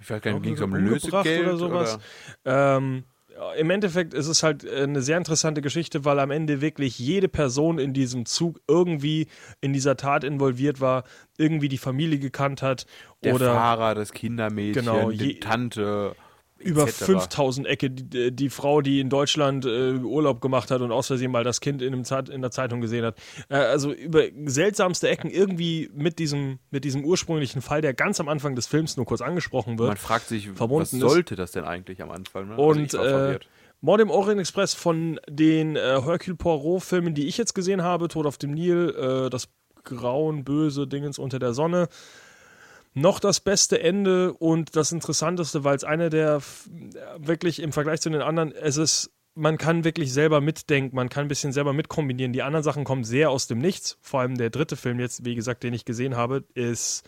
Ich weiß gar nicht, ging es um Lösegeld oder sowas. Ähm, ja, Im Endeffekt ist es halt äh, eine sehr interessante Geschichte, weil am Ende wirklich jede Person in diesem Zug irgendwie in dieser Tat involviert war, irgendwie die Familie gekannt hat Der oder Fahrer, das Kindermädchen, Genau, die je- Tante. Über etc. 5000 Ecke die, die Frau, die in Deutschland äh, Urlaub gemacht hat und aus Versehen mal das Kind in, einem Zeit, in der Zeitung gesehen hat. Äh, also über seltsamste Ecken irgendwie mit diesem, mit diesem ursprünglichen Fall, der ganz am Anfang des Films nur kurz angesprochen wird. Man fragt sich, was verbunden ist. sollte das denn eigentlich am Anfang? Ne? Also Und verwirrt. Mord im Orient Express von den äh, Hercule Poirot-Filmen, die ich jetzt gesehen habe, Tod auf dem Nil, äh, das Grauen, Böse, Dingens unter der Sonne, noch das beste Ende und das Interessanteste, weil es eine der wirklich im Vergleich zu den anderen, es ist man kann wirklich selber mitdenken, man kann ein bisschen selber mitkombinieren. Die anderen Sachen kommen sehr aus dem Nichts. Vor allem der dritte Film jetzt, wie gesagt, den ich gesehen habe, ist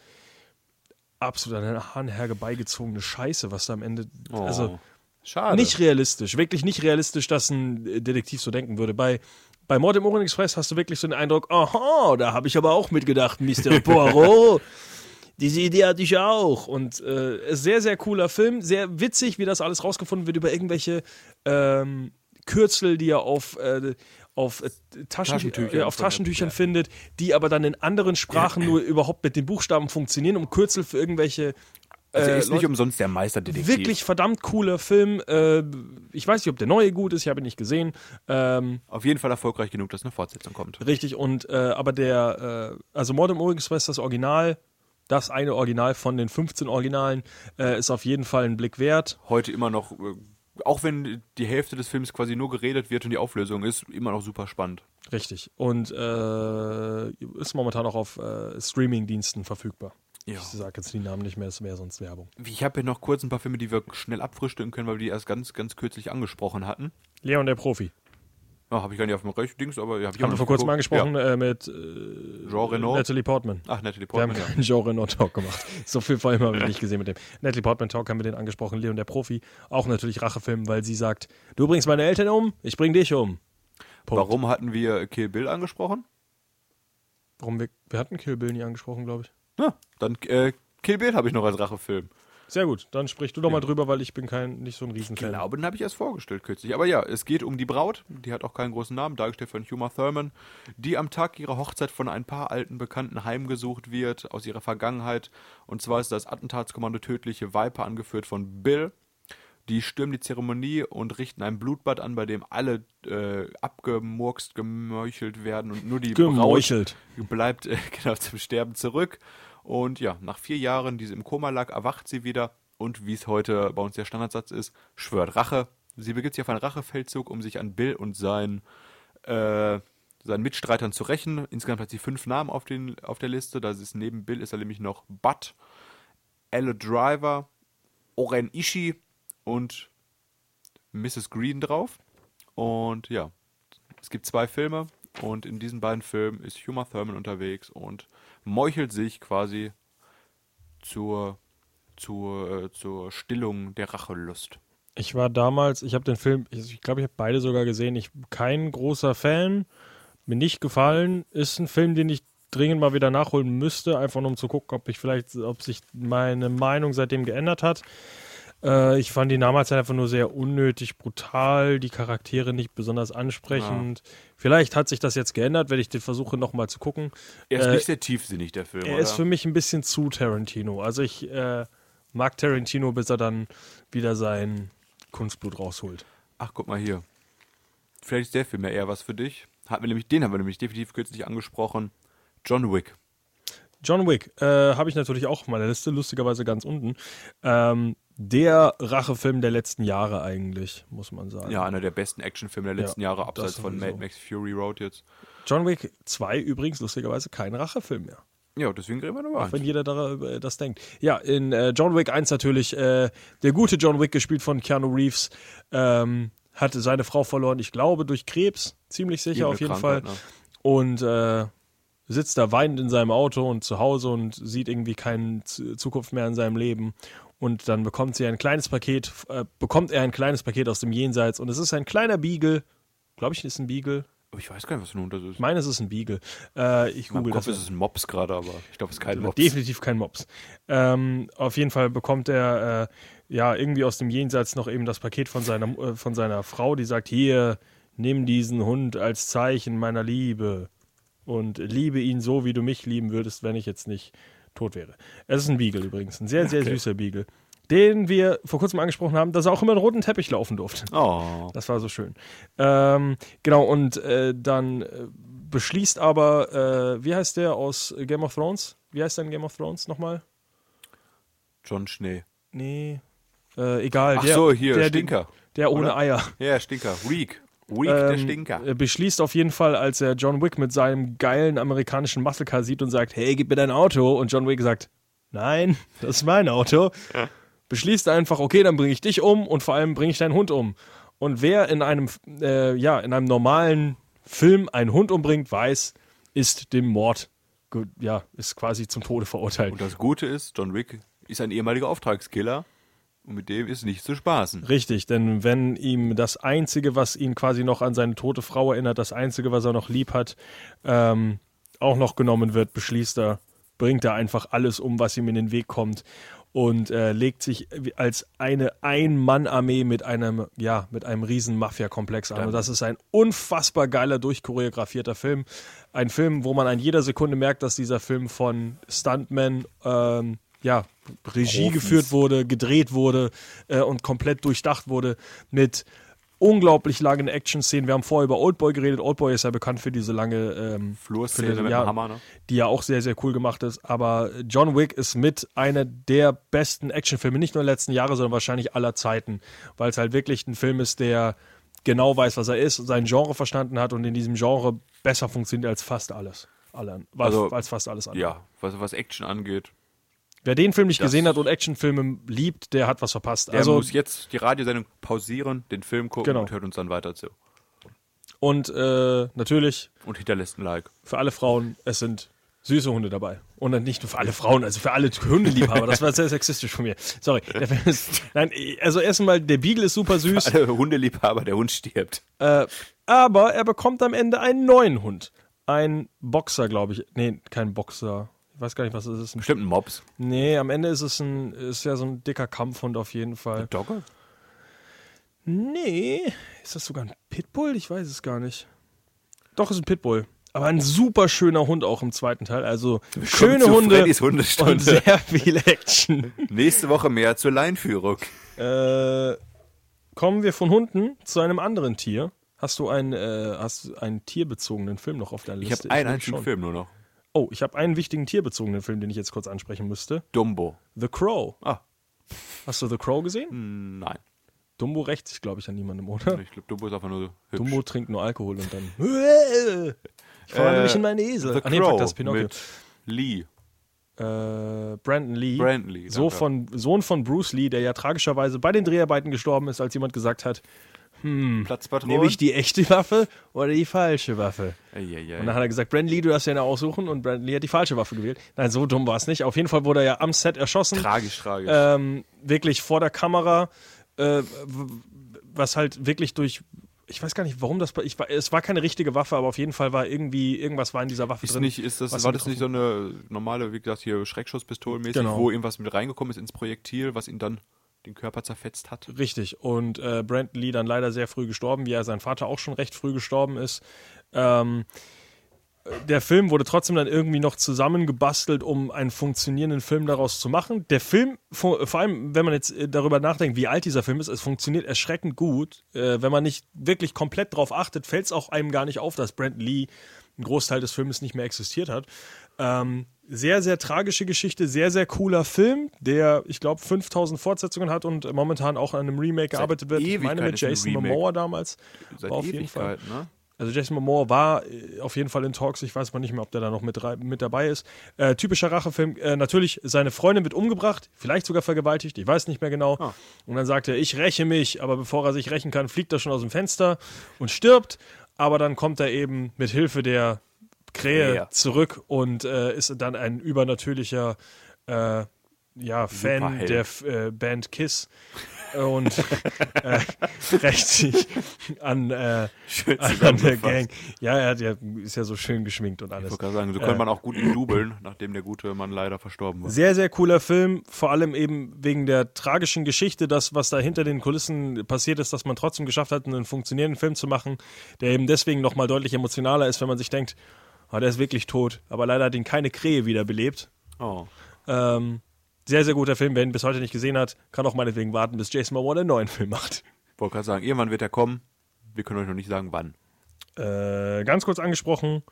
absolut an den Haaren Scheiße, was da am Ende, also Oh, Schade. nicht realistisch, wirklich nicht realistisch, dass ein Detektiv so denken würde. Bei bei Mord im Orient Express hast du wirklich so den Eindruck, aha, da habe ich aber auch mitgedacht, Mr. Poirot. Diese Idee hatte ich auch. Und äh, sehr, sehr cooler Film. Sehr witzig, wie das alles rausgefunden wird über irgendwelche ähm, Kürzel, die er auf, äh, auf, äh, Taschentü Taschentüchern äh, auf Taschentüchern ja. findet, die aber dann in anderen Sprachen nur überhaupt mit den Buchstaben funktionieren, um Kürzel für irgendwelche. also er äh, ist nicht Leute- umsonst der Meisterdetektiv. Wirklich verdammt cooler Film. Äh, ich weiß nicht, ob der neue gut ist, ich habe ihn nicht gesehen. Ähm, Auf jeden Fall erfolgreich genug, dass eine Fortsetzung kommt. richtig, und aber der, also Mord im Orient Express, das Original, das eine Original von den 15 Originalen, äh, ist auf jeden Fall ein Blick wert. Heute immer noch, äh, auch wenn die Hälfte des Films quasi nur geredet wird und die Auflösung ist, immer noch super spannend. Richtig. Und äh, ist momentan auch auf äh, Streaming-Diensten verfügbar. Ja. Ich sage jetzt die Namen nicht mehr, es wäre sonst Werbung. Ich habe hier noch kurz ein paar Filme, die wir schnell abfrühstücken können, weil wir die erst ganz, ganz kürzlich angesprochen hatten. Leon der Profi. Ja, habe ich gar nicht auf dem Recht Dings, aber ja, hab ich Haben wir vor kurzem angesprochen Ja. äh, mit äh, Jean Reno. Natalie Portman. Ach, Natalie Wir haben Portman. ja. Genre No Talk gemacht. So viel vor allem habe ich nicht gesehen mit dem. Natalie Portman Talk haben wir den angesprochen, Leon der Profi. Auch natürlich Rachefilm, weil sie sagt, du bringst meine Eltern um, ich bring dich um. Punkt. Warum hatten wir Kill Bill angesprochen? Warum wir, wir hatten Kill Bill nie angesprochen, glaube ich. Ja, dann äh, Kill Bill habe ich noch als Rachefilm. Sehr gut, dann sprich du doch mal drüber, weil ich bin kein nicht so ein Riesenfan. Ich glaube, den habe ich erst vorgestellt kürzlich. Aber ja, es geht um die Braut, die hat auch keinen großen Namen, dargestellt von Huma Thurman, die am Tag ihrer Hochzeit von ein paar alten Bekannten heimgesucht wird aus ihrer Vergangenheit. Und zwar ist das Attentatskommando Tödliche Viper angeführt von Bill. Die stürmen die Zeremonie und richten ein Blutbad an, bei dem alle äh, abgemurkst, gemeuchelt werden und nur die Gemeuchelt. Braut bleibt äh, genau zum Sterben zurück. Und ja, nach vier Jahren, die sie im Koma lag, erwacht sie wieder und wie es heute bei uns der Standardsatz ist, schwört Rache. Sie begibt sich auf einen Rachefeldzug, um sich an Bill und sein, äh, seinen Mitstreitern zu rächen. Insgesamt hat sie fünf Namen auf, den, auf der Liste. Da ist neben Bill ist er nämlich noch Bud, Elle Driver, Oren Ishii und Mrs. Green drauf. Und ja, es gibt zwei Filme und in diesen beiden Filmen ist Huma Thurman unterwegs und meuchelt sich quasi zur, zur, äh, zur Stillung der Rachelust. Ich war damals, ich habe den Film, ich, glaube, ich habe beide sogar gesehen. Ich bin kein großer Fan, mir nicht gefallen. Ist ein Film, den ich dringend mal wieder nachholen müsste, einfach nur um zu gucken, ob ich vielleicht, ob sich meine Meinung seitdem geändert hat. Äh, ich fand ihn damals einfach nur sehr unnötig, brutal, die Charaktere nicht besonders ansprechend. Vielleicht hat sich das jetzt geändert, wenn ich den versuche nochmal zu gucken. Er ist Äh, nicht sehr tiefsinnig, der Film, Er oder? ist für mich ein bisschen zu Tarantino. Also ich äh, mag Tarantino, bis er dann wieder sein Kunstblut rausholt. Ach, guck mal hier. Vielleicht ist der Film ja eher was für dich. Hatten wir nämlich, den haben wir nämlich definitiv kürzlich angesprochen. John Wick. John Wick äh, habe ich natürlich auch auf meiner Liste, lustigerweise ganz unten. Ähm, der Rachefilm der letzten Jahre eigentlich, muss man sagen. Ja, einer der besten Actionfilme der letzten Ja, Jahre, abseits von. Mad Max Fury Road jetzt. John Wick 2 übrigens, lustigerweise kein Rachefilm mehr. Ja, deswegen reden wir darüber. Auch wenn jeder darüber äh, das denkt. Ja, in äh, John Wick 1 natürlich, äh, der gute John Wick, gespielt von Keanu Reeves, ähm, hat seine Frau verloren, ich glaube, durch Krebs, ziemlich sicher auf jeden Krankheit, Fall. ne? Und äh, sitzt da weinend in seinem Auto und zu Hause und sieht irgendwie keine Zukunft mehr in seinem Leben. Und dann bekommt sie ein kleines Paket, äh, bekommt er ein kleines Paket aus dem Jenseits und es ist ein kleiner Beagle. Glaube ich, ist ein Beagle. Aber ich weiß gar nicht, was für ein Hund das ist. Ich meine, es ist ein Beagle. Äh, ich google Kopf das. ist es ein Mops gerade, aber ich glaube, es ist kein Mops. Definitiv kein Mops. Ähm, auf jeden Fall bekommt er äh, ja irgendwie aus dem Jenseits noch eben das Paket von seiner, äh, von seiner Frau, die sagt: Hier, nimm diesen Hund als Zeichen meiner Liebe und liebe ihn so, wie du mich lieben würdest, wenn ich jetzt nicht tot wäre. Es ist ein Beagle übrigens, ein sehr, sehr Okay. süßer Beagle, den wir vor kurzem angesprochen haben, dass er auch immer einen roten Teppich laufen durfte. Oh. Das war so schön. Ähm, genau, und äh, dann äh, beschließt aber, äh, wie heißt der aus Game of Thrones? Wie heißt der in Game of Thrones nochmal? John Schnee. Nee. Äh, egal. Ach der, so, hier, der, Stinker. Der ohne Oder? Eier. Ja, Stinker. Reek. Der Ähm, Stinker. äh, beschließt auf jeden Fall, als er John Wick mit seinem geilen amerikanischen Muscle Car sieht und sagt, hey, gib mir dein Auto. Und John Wick sagt, nein, das ist mein Auto. Beschließt einfach, okay, dann bringe ich dich um und vor allem bringe ich deinen Hund um. Und wer in einem, äh, ja, in einem normalen Film einen Hund umbringt, weiß, ist dem Mord, ja, ist quasi zum Tode verurteilt. Und das Gute ist, John Wick ist ein ehemaliger Auftragskiller und mit dem ist nicht zu spaßen. Richtig, denn wenn ihm das Einzige, was ihn quasi noch an seine tote Frau erinnert, das Einzige, was er noch lieb hat, ähm, auch noch genommen wird, beschließt er, bringt er einfach alles um, was ihm in den Weg kommt und äh, legt sich als eine Ein-Mann-Armee mit einem, ja, mit einem riesen Mafia-Komplex an. Und das ist ein unfassbar geiler, durchchoreografierter Film. Ein Film, wo man an jeder Sekunde merkt, dass dieser Film von Stuntmen, ähm, ja, Regie Profis. geführt wurde, gedreht wurde äh, und komplett durchdacht wurde mit unglaublich langen Action-Szenen. Wir haben vorher über Oldboy geredet. Oldboy ist ja bekannt für diese lange ähm, Flurszene mit ja, dem Hammer, ne? die ja auch sehr, sehr cool gemacht ist. Aber John Wick ist mit einer der besten Actionfilme, nicht nur der letzten Jahre, sondern wahrscheinlich aller Zeiten, weil es halt wirklich ein Film ist, der genau weiß, was er ist, sein Genre verstanden hat und in diesem Genre besser funktioniert als fast alles. Alle, als, Also, als fast alles andere. Ja, was, was Action angeht. Wer den Film nicht Das- gesehen hat und Actionfilme liebt, der hat was verpasst. Der also, muss jetzt die Radiosendung pausieren, den Film gucken Genau. und hört uns dann weiter zu. und äh, natürlich Und hinterlässt ein Like. für alle Frauen, es sind süße Hunde dabei. Und dann nicht nur für alle Frauen, also für alle Hundeliebhaber. Das war sehr sexistisch von mir. Sorry. Der Film ist, nein, also erstmal, der Beagle ist super süß, Alle Hundeliebhaber, der Hund stirbt. äh, aber er bekommt am Ende einen neuen Hund. Ein Boxer, glaube ich. Nee, kein Boxer. Ich weiß gar nicht, was es ist. Bestimmt ein Mops. Nee, am Ende ist es ein, ist ja so ein dicker Kampfhund auf jeden Fall. Dogge? Nee, ist das sogar ein Pitbull? Ich weiß es gar nicht. Doch, ist ein Pitbull. Aber ein super schöner Hund auch im zweiten Teil. Also schöne Hunde und sehr viel Action. Nächste Woche mehr zur Leinführung. äh, kommen wir von Hunden zu einem anderen Tier. Hast du einen, äh, hast einen tierbezogenen Film noch auf deiner Ich Liste? habe einen einzigen. Film nur noch. Oh, ich habe einen wichtigen tierbezogenen Film, den ich jetzt kurz ansprechen müsste. Dumbo. The Crow. Ah, Hast du The Crow gesehen? nein. Dumbo rächt sich, glaube ich, an niemandem, oder? Ich glaube, Dumbo ist einfach nur so hübsch. Dumbo trinkt nur Alkohol und dann. Ich verwandle Äh, mich in meine Esel. The Ah, nee, Crow das Pinocchio. mit Lee. Äh, Brandon Lee. Brandon Lee, So von, Sohn von Bruce Lee, der ja tragischerweise bei den Dreharbeiten gestorben ist, als jemand gesagt hat: Platzpatron. Nehme ich die echte Waffe oder die falsche Waffe? Eieiei. Und dann hat er gesagt, Brandon Lee, du darfst ja eine aussuchen und Brandon Lee hat die falsche Waffe gewählt. Nein, so dumm war es nicht. Auf jeden Fall wurde er ja am Set erschossen. Tragisch, tragisch. ähm, wirklich vor der Kamera, äh, was halt wirklich durch, ich weiß gar nicht, warum das, ich, es war keine richtige Waffe, aber auf jeden Fall war irgendwie, irgendwas war in dieser Waffe ist drin. nicht, ist das, war das nicht so eine normale, wie gesagt, hier Schreckschusspistolmäßig, Genau. wo irgendwas mit reingekommen ist ins Projektil, was ihn dann den Körper zerfetzt hat? Richtig. Und äh, Brandon Lee dann leider sehr früh gestorben, wie er sein Vater auch schon recht früh gestorben ist. Ähm, der Film wurde trotzdem dann irgendwie noch zusammengebastelt, um einen funktionierenden Film daraus zu machen. Der Film, vor, allem, wenn man jetzt äh, darüber nachdenkt, wie alt dieser Film ist, es funktioniert erschreckend gut. Äh, wenn man nicht wirklich komplett drauf achtet, fällt es auch einem gar nicht auf, dass Brandon Lee einen Großteil des Filmes nicht mehr existiert hat. Ähm, sehr, sehr tragische Geschichte, sehr, sehr cooler Film, der, ich glaube, 5000 Fortsetzungen hat und momentan auch an einem Remake gearbeitet wird. Ich meine Ewigkeit mit Jason. Momoa damals. Seit War auf jeden Fall. Ewigkeit, ne? Also Jason Momoa war äh, auf jeden Fall in Talks, ich weiß mal nicht mehr, ob der da noch mit, mit dabei ist. Äh, typischer Rachefilm, äh, natürlich, seine Freundin wird umgebracht, vielleicht sogar vergewaltigt, ich weiß nicht mehr genau. Ah. Und dann sagt er, ich räche mich, aber bevor er sich rächen kann, fliegt er schon aus dem Fenster und stirbt. Aber dann kommt er eben mit Hilfe der Krähe Krähe. zurück und äh, ist dann ein übernatürlicher äh, ja, Fan der äh, Band Kiss und äh, rächt sich an, äh, Schön an der. Gang. Ja, er hat ja, ist ja so schön geschminkt und Ich alles. wollte gerade sagen, so könnte man auch gut ihn dubeln, nachdem der gute Mann leider verstorben war. Sehr, sehr cooler Film, vor allem eben wegen der tragischen Geschichte, das, was da hinter den Kulissen passiert ist, dass man trotzdem geschafft hat, einen funktionierenden Film zu machen, der eben deswegen nochmal deutlich emotionaler ist, wenn man sich denkt, ah, der ist wirklich tot, aber leider hat ihn keine Krähe wiederbelebt. Oh. Ähm, sehr, sehr guter Film, wer ihn bis heute nicht gesehen hat, kann auch meinetwegen warten, bis Jason Momoa einen neuen Film macht. Wollte gerade sagen, irgendwann wird er kommen. Wir können euch noch nicht sagen, wann. Äh, ganz kurz angesprochen,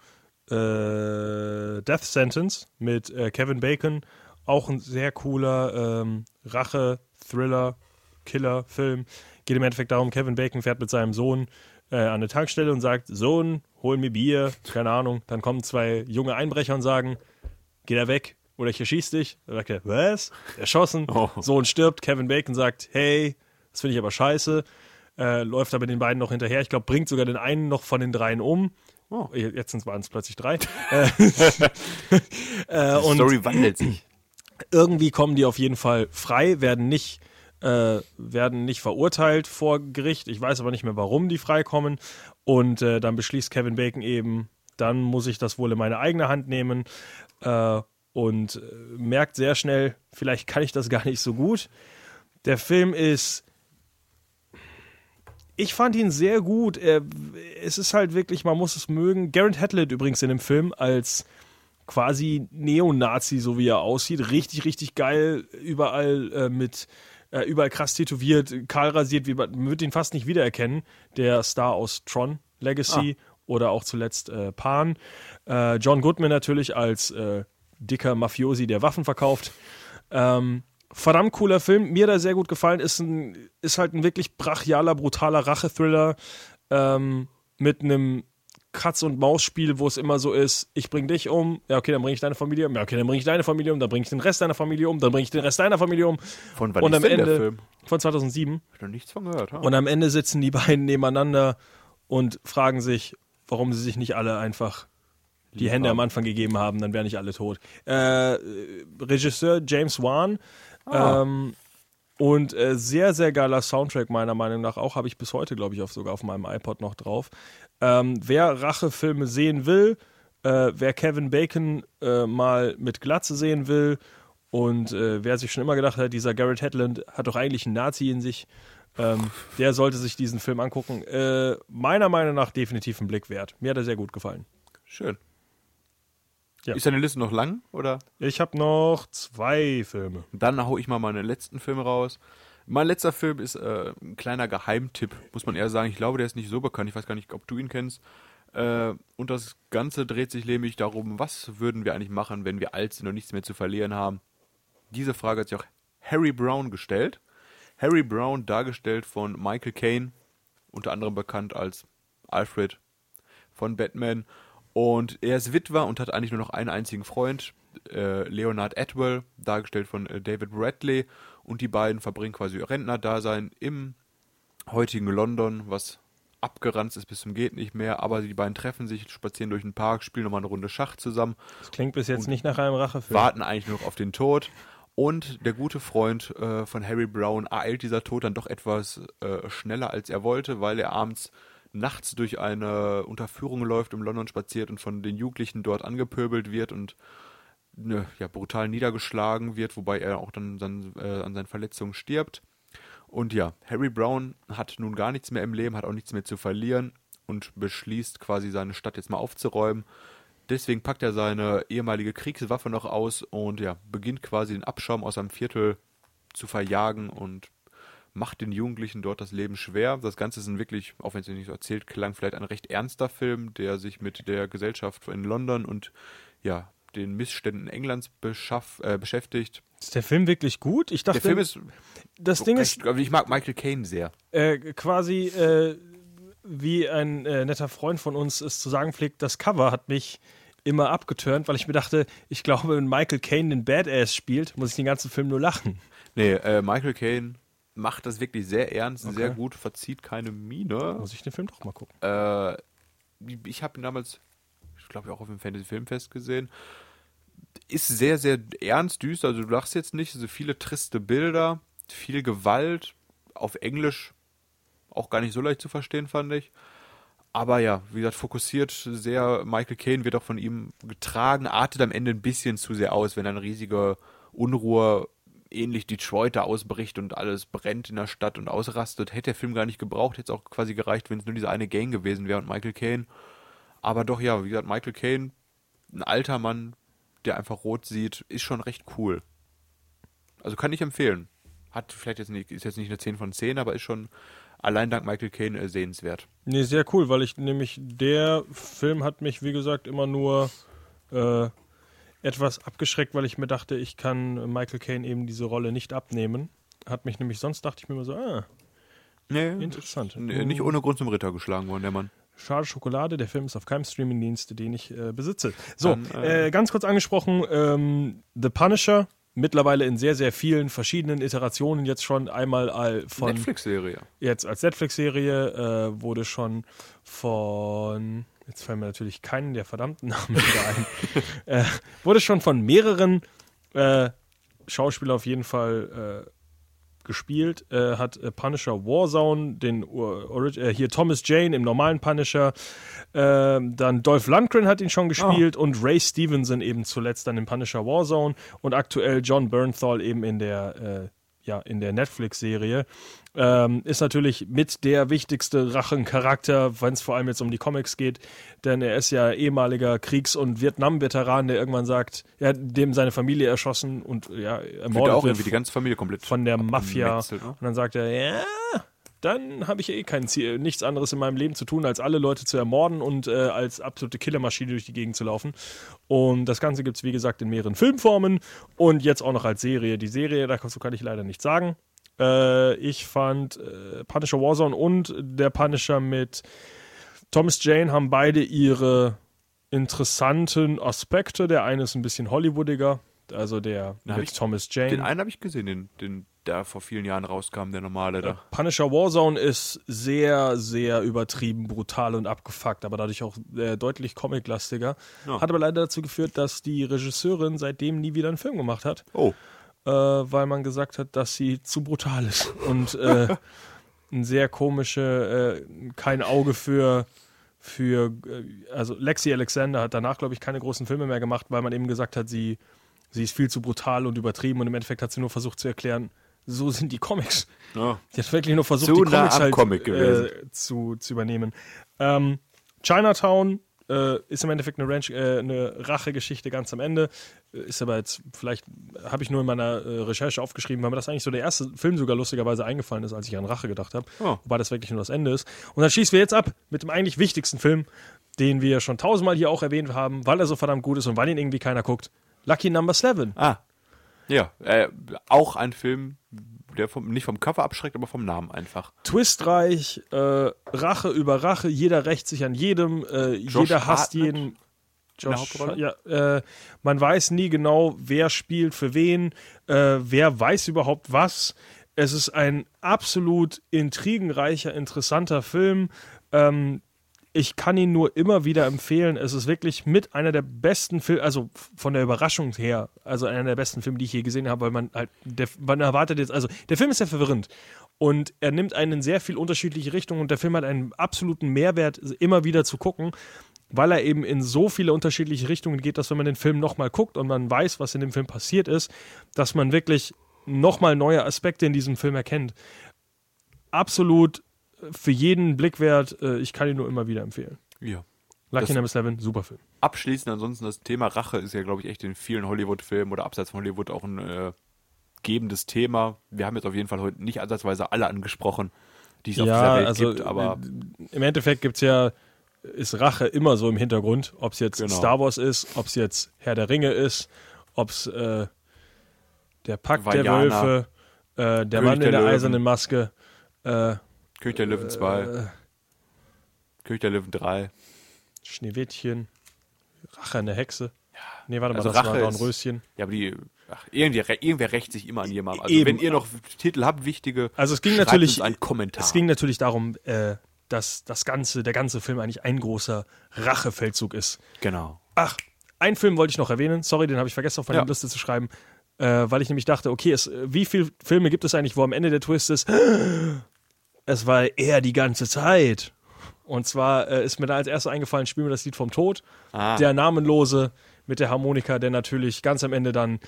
äh, Death Sentence mit äh, Kevin Bacon. Auch ein sehr cooler ähm, Rache-Thriller, Killer-Film. Geht im Endeffekt darum, Kevin Bacon fährt mit seinem Sohn äh, an eine Tankstelle und sagt, Sohn, hol mir Bier, keine Ahnung. Dann kommen zwei junge Einbrecher und sagen, geh da weg oder ich erschieß dich. Dann sagt er, was? Erschossen. Oh. Sohn stirbt. Kevin Bacon sagt, hey, das finde ich aber scheiße. äh, läuft aber den beiden noch hinterher. Ich glaube, bringt sogar den einen noch von den dreien um. Oh. Jetzt waren es plötzlich drei. äh, äh, Die Story wandelt sich. irgendwie kommen die auf jeden Fall frei, werden nicht, äh, werden nicht verurteilt vor Gericht. Ich weiß aber nicht mehr, warum die freikommen. Und äh, dann beschließt Kevin Bacon eben, dann muss ich das wohl in meine eigene Hand nehmen. Äh, und äh, merkt sehr schnell, vielleicht kann ich das gar nicht so gut. Der Film ist. Ich fand ihn sehr gut. Er, es ist halt wirklich, man muss es mögen. Garrett Hedlund übrigens in dem Film als quasi Neonazi, so wie er aussieht. Richtig, richtig geil. Überall äh, mit, äh, überall krass tätowiert, kahl rasiert, wie man, wird ihn fast nicht wiedererkennen. Der Star aus Tron Legacy oder auch zuletzt äh, Pan. Äh, John Goodman natürlich als äh, dicker Mafiosi, der Waffen verkauft. Ähm, verdammt cooler Film. Mir da sehr gut gefallen. Ist, ein, ist halt ein wirklich brachialer, brutaler Rachethriller ähm, mit einem Katz-und-Maus-Spiel, wo es immer so ist, ich bring dich um, ja okay, dann bringe ich deine Familie um, ja okay, dann bringe ich deine Familie um, dann bringe ich den Rest deiner Familie um, dann bringe ich den Rest deiner Familie um. Von wann Und ist am denn Ende der Film? von 2007. Hab ich noch nichts von gehört. Ha? Und am Ende sitzen die beiden nebeneinander und fragen sich, warum sie sich nicht alle einfach die Hände am Anfang gegeben haben, dann wären nicht alle tot. Äh, Regisseur James Wan Ah. ähm, und äh, sehr, sehr geiler Soundtrack meiner Meinung nach auch, habe ich bis heute, glaube ich, auf, sogar auf meinem iPod noch drauf. Ähm, wer Rachefilme sehen will, äh, wer Kevin Bacon äh, mal mit Glatze sehen will und äh, wer sich schon immer gedacht hat, dieser Garrett Hedlund hat doch eigentlich einen Nazi in sich, ähm, der sollte sich diesen Film angucken. Äh, meiner Meinung nach definitiv ein Blick wert. Mir hat er sehr gut gefallen. Schön. Ja. Ist deine Liste noch lang oder? Ich habe noch zwei Filme. Dann hau ich mal meine letzten Filme raus. Mein letzter Film ist äh, ein kleiner Geheimtipp, muss man eher sagen. Ich glaube, der ist nicht so bekannt. Ich weiß gar nicht, ob du ihn kennst. Äh, und das Ganze dreht sich nämlich darum, was würden wir eigentlich machen, wenn wir alt sind und nichts mehr zu verlieren haben. Diese Frage hat sich auch Harry Brown gestellt. Harry Brown, dargestellt von Michael Caine, unter anderem bekannt als Alfred von Batman. Und er ist Witwer und hat eigentlich nur noch einen einzigen Freund, äh, Leonard Atwell, dargestellt von äh, David Bradley. Und die beiden verbringen quasi ihr Rentnerdasein im heutigen London, was abgeranzt ist bis zum geht nicht mehr. Aber die beiden treffen sich, spazieren durch den Park, spielen nochmal eine Runde Schach zusammen Das klingt bis jetzt nicht nach einem Rachefilm. warten eigentlich nur noch auf den Tod. Und der gute Freund äh, von Harry Brown ereilt dieser Tod dann doch etwas äh, schneller, als er wollte, weil er abends nachts durch eine Unterführung läuft, im London spaziert und von den Jugendlichen dort angepöbelt wird und ja, brutal niedergeschlagen wird, wobei er auch dann, dann äh, an seinen Verletzungen stirbt. Und ja, Harry Brown hat nun gar nichts mehr im Leben, hat auch nichts mehr zu verlieren und beschließt quasi seine Stadt jetzt mal aufzuräumen. Deswegen packt er seine ehemalige Kriegswaffe noch aus und ja, beginnt quasi den Abschaum aus seinem Viertel zu verjagen und macht den Jugendlichen dort das Leben schwer. Das Ganze ist ein wirklich, auch wenn es nicht so erzählt klang, vielleicht ein recht ernster Film, der sich mit der Gesellschaft in London und ja, den Missständen Englands beschaff, äh, beschäftigt. Ist der Film wirklich gut? Ich dachte, Der Film ist das Ding ist recht, aber ich mag Michael Caine sehr. äh, quasi äh, wie ein äh, netter Freund von uns es zu sagen pflegt, das Cover hat mich immer abgeturnt, weil ich mir dachte, ich glaube, wenn Michael Caine den Badass spielt, muss ich den ganzen Film nur lachen. Nee, äh, Michael Caine macht das wirklich sehr ernst, sehr gut, verzieht keine Miene. Muss ich den Film doch mal gucken. Äh, ich habe ihn damals, ich glaube auch auf dem Fantasy Filmfest gesehen. Ist sehr, sehr ernst, düster. Also du lachst jetzt nicht. So viele triste Bilder, viel Gewalt. Auf Englisch auch gar nicht so leicht zu verstehen, fand ich. Aber ja, wie gesagt, fokussiert sehr. Michael Caine wird auch von ihm getragen, artet am Ende ein bisschen zu sehr aus, wenn eine riesige Unruhe ähnlich Detroit da ausbricht und alles brennt in der Stadt und ausrastet. Hätte der Film gar nicht gebraucht, hätte es auch quasi gereicht, wenn es nur diese eine Gang gewesen wäre und Michael Caine. Aber doch, ja, wie gesagt, Michael Caine, ein alter Mann, der einfach rot sieht, ist schon recht cool. Also kann ich empfehlen. Hat vielleicht jetzt nicht, ist jetzt nicht eine 10 von 10, aber ist schon allein dank Michael Caine äh, sehenswert. Nee, sehr cool, weil ich nämlich, der Film hat mich, wie gesagt, immer nur äh, etwas abgeschreckt, weil ich mir dachte, ich kann Michael Caine eben diese Rolle nicht abnehmen. Hat mich nämlich, sonst dachte ich mir immer so, ah, Nee, Interessant. Nee, nicht ohne Grund zum Ritter geschlagen worden, der Mann. Schade Schokolade, der Film ist auf keinem Streamingdienst, den ich äh, besitze. So, Dann, äh, äh, ganz kurz angesprochen, ähm, The Punisher mittlerweile in sehr, sehr vielen verschiedenen Iterationen jetzt schon einmal all von Netflix-Serie. jetzt als Netflix-Serie, äh, wurde schon von, jetzt fallen mir natürlich keinen der verdammten Namen wieder ein, äh, wurde schon von mehreren äh, Schauspielern auf jeden Fall gespielt, äh, hat äh, Punisher Warzone, den Orig- äh, hier Thomas Jane im normalen Punisher, äh, dann Dolph Lundgren hat ihn schon gespielt und Ray Stevenson eben zuletzt dann im Punisher Warzone und aktuell John Bernthal eben in der äh, ja in der Netflix-Serie. Ähm, ist natürlich mit der wichtigste Rachencharakter, wenn es vor allem jetzt um die Comics geht, denn er ist ja ehemaliger Kriegs- und Vietnam-Veteran, der irgendwann sagt, er hat dem seine Familie erschossen und ja, Wird ermordet auch wird irgendwie die ganze Familie komplett von der Mafia. abgemetzelt, ne? Und dann sagt er, ja, dann habe ich eh kein Ziel, nichts anderes in meinem Leben zu tun, als alle Leute zu ermorden und äh, als absolute Killermaschine durch die Gegend zu laufen. Und das Ganze gibt es, wie gesagt, in mehreren Filmformen und jetzt auch noch als Serie. Die Serie, dazu kann ich leider nichts sagen. Äh, ich fand äh, Punisher Warzone und der Punisher mit Thomas Jane haben beide ihre interessanten Aspekte. Der eine ist ein bisschen Hollywoodiger, also der Na, mit Thomas Jane. Den einen habe ich gesehen, den, den der vor vielen Jahren rauskam, der normale da. Punisher Warzone ist sehr, sehr übertrieben, brutal und abgefuckt, aber dadurch auch äh, deutlich comiclastiger. Ja. Hat aber leider dazu geführt, dass die Regisseurin seitdem nie wieder einen Film gemacht hat, Oh, äh, weil man gesagt hat, dass sie zu brutal ist und äh, ein sehr komische, äh, kein Auge für für, äh, also Lexi Alexander hat danach, glaube ich, keine großen Filme mehr gemacht, weil man eben gesagt hat, sie, sie ist viel zu brutal und übertrieben und im Endeffekt hat sie nur versucht zu erklären, so sind die Comics. ja. Die hat wirklich nur versucht, Zu die Comics halt Comic äh, zu, zu übernehmen. Ähm, Chinatown äh, ist im Endeffekt eine, Ranch, äh, eine Rachegeschichte ganz am Ende. Äh, Ist aber jetzt, vielleicht habe ich nur in meiner äh, Recherche aufgeschrieben, weil mir das eigentlich so der erste Film sogar lustigerweise eingefallen ist, als ich an Rache gedacht habe. Oh. Wobei das wirklich nur das Ende ist. Und dann schließen wir jetzt ab mit dem eigentlich wichtigsten Film, den wir schon tausendmal hier auch erwähnt haben, weil er so verdammt gut ist und weil ihn irgendwie keiner guckt. Lucky Number Seven. Ah. Ja, äh, auch ein Film, der vom, nicht vom Cover abschreckt, aber vom Namen einfach. twistreich, äh, Rache über Rache, jeder rächt sich an jedem, äh, jeder hasst Hartnett jeden. Hauptrolle? ja, äh, man weiß nie genau, wer spielt für wen, äh, wer weiß überhaupt was. Es ist ein absolut intrigenreicher, interessanter Film. Ähm, ich kann ihn nur immer wieder empfehlen. Es ist wirklich mit einer der besten Filme, also von der Überraschung her, also einer der besten Filme, die ich je gesehen habe, weil man halt, der, man erwartet jetzt, also der Film ist ja verwirrend und er nimmt einen in sehr viel unterschiedliche Richtungen und der Film hat einen absoluten Mehrwert, immer wieder zu gucken, weil er eben in so viele unterschiedliche Richtungen geht, dass wenn man den Film nochmal guckt und man weiß, was in dem Film passiert ist, dass man wirklich nochmal neue Aspekte in diesem Film erkennt. Absolut für jeden Blick wert. Äh, Ich kann ihn nur immer wieder empfehlen. Ja. Lucky Number Seven, super Film. Abschließend ansonsten das Thema Rache ist ja, glaube ich, echt in vielen Hollywood-Filmen oder abseits von Hollywood auch ein äh, gebendes Thema. Wir haben jetzt auf jeden Fall heute nicht ansatzweise alle angesprochen, die es auf dieser Welt gibt, aber äh, im Endeffekt gibt es ja, ist Rache immer so im Hintergrund. Ob es jetzt Genau. Star Wars ist, ob es jetzt Herr der Ringe ist, ob es äh, der Pakt der Vajana, Wölfe, äh, der König Mann in der der eisernen Maske, äh, König der Löwen 2, äh, König der Löwen 3. Schneewittchen, Rache an der Hexe. Nee, warte mal, Also das Rache war ist- Dornröschen. Ja, aber die, ach, irgendwie, irgendwer rächt sich immer an jemandem. Also Eben. wenn ihr noch Titel habt, wichtige, Also es ging natürlich, einen Kommentar. es ging natürlich darum, äh, dass das ganze, der ganze Film eigentlich ein großer Rachefeldzug ist. genau. Ach, einen Film wollte ich noch erwähnen. Sorry, den habe ich vergessen auf meine Ja. Liste zu schreiben, äh, weil ich nämlich dachte, okay, es, wie viele Filme gibt es eigentlich, wo am Ende der Twist ist, es war er die ganze Zeit. Und zwar äh, ist mir da als erstes eingefallen, spielen wir das Lied vom Tod. Ah. Der Namenlose mit der Harmonika, der natürlich ganz am Ende dann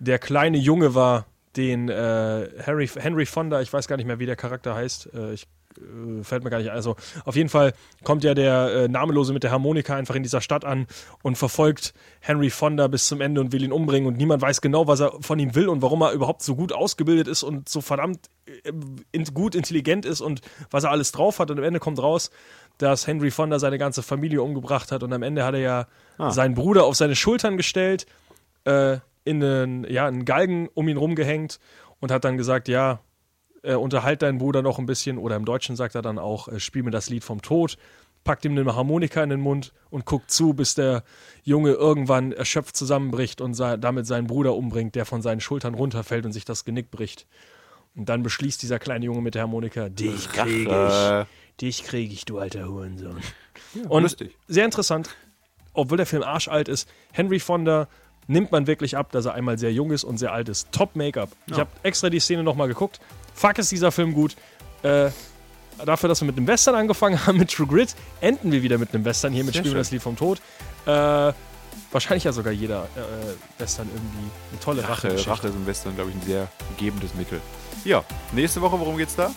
der kleine Junge war, den äh, Harry, Henry Fonda, ich weiß gar nicht mehr, wie der Charakter heißt, äh, ich äh, fällt mir gar nicht ein. Also auf jeden Fall kommt ja der äh, Namenlose mit der Harmonika einfach in dieser Stadt an und verfolgt Henry Fonda bis zum Ende und will ihn umbringen und niemand weiß genau, was er von ihm will und warum er überhaupt so gut ausgebildet ist und so verdammt äh, in, gut intelligent ist und was er alles drauf hat und am Ende kommt raus, dass Henry Fonda seine ganze Familie umgebracht hat und am Ende hat er ja seinen Bruder auf seine Schultern gestellt, äh, in einen, ja, einen Galgen um ihn rumgehängt und hat dann gesagt, ja, äh, unterhalt deinen Bruder noch ein bisschen oder im Deutschen sagt er dann auch, äh, spiel mir das Lied vom Tod. packt ihm eine Harmonika in den Mund und guckt zu, bis der Junge irgendwann erschöpft zusammenbricht und damit seinen Bruder umbringt, der von seinen Schultern runterfällt und sich das Genick bricht. Und dann beschließt dieser kleine Junge mit der Harmonika, dich kriege ich, dich kriege ich, du alter Hurensohn. und lustig. sehr interessant, obwohl der Film arschalt ist, Henry Fonda nimmt man wirklich ab, dass er einmal sehr jung ist und sehr alt ist. Top Make-up. Ich habe extra die Szene nochmal geguckt. Fuck ist dieser Film gut. Äh, dafür, dass wir mit einem Western angefangen haben, mit True Grit, enden wir wieder mit einem Western hier mit Sehr Spielen das Lied vom Tod. Äh, wahrscheinlich ja sogar jeder äh, Western irgendwie eine tolle Rache. Rache, Rache ist im Western, glaube ich, ein sehr gebendes Mittel. Ja, nächste Woche, worum geht's da?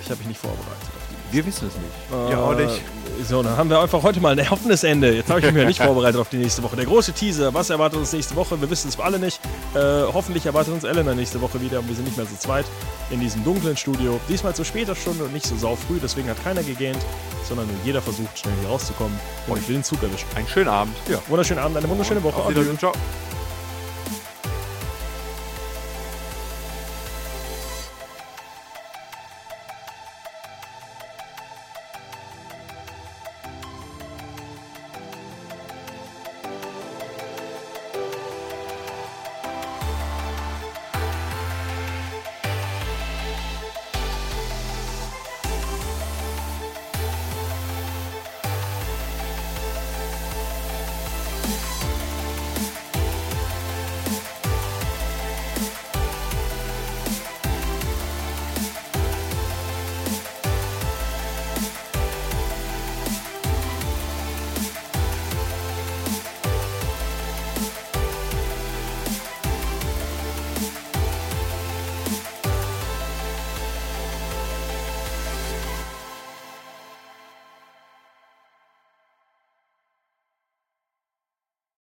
Ich habe mich nicht vorbereitet. Wir wissen es nicht. ja, auch nicht. So, dann haben wir einfach heute mal ein offenes Ende. Jetzt habe ich mich ja nicht vorbereitet auf die nächste Woche. Der große Teaser, was erwartet uns nächste Woche? Wir wissen es alle nicht. Äh, hoffentlich erwartet uns Elena nächste Woche wieder und wir sind nicht mehr so zweit in diesem dunklen Studio. Diesmal zu später Stunde und nicht so saufrüh, deswegen hat keiner gegähnt, sondern nur jeder versucht, schnell hier rauszukommen und will den Zug erwischen. Einen schönen Abend. Ja. Wunderschönen Abend, eine wunderschöne Woche. Auf. Wiedersehen. Ciao.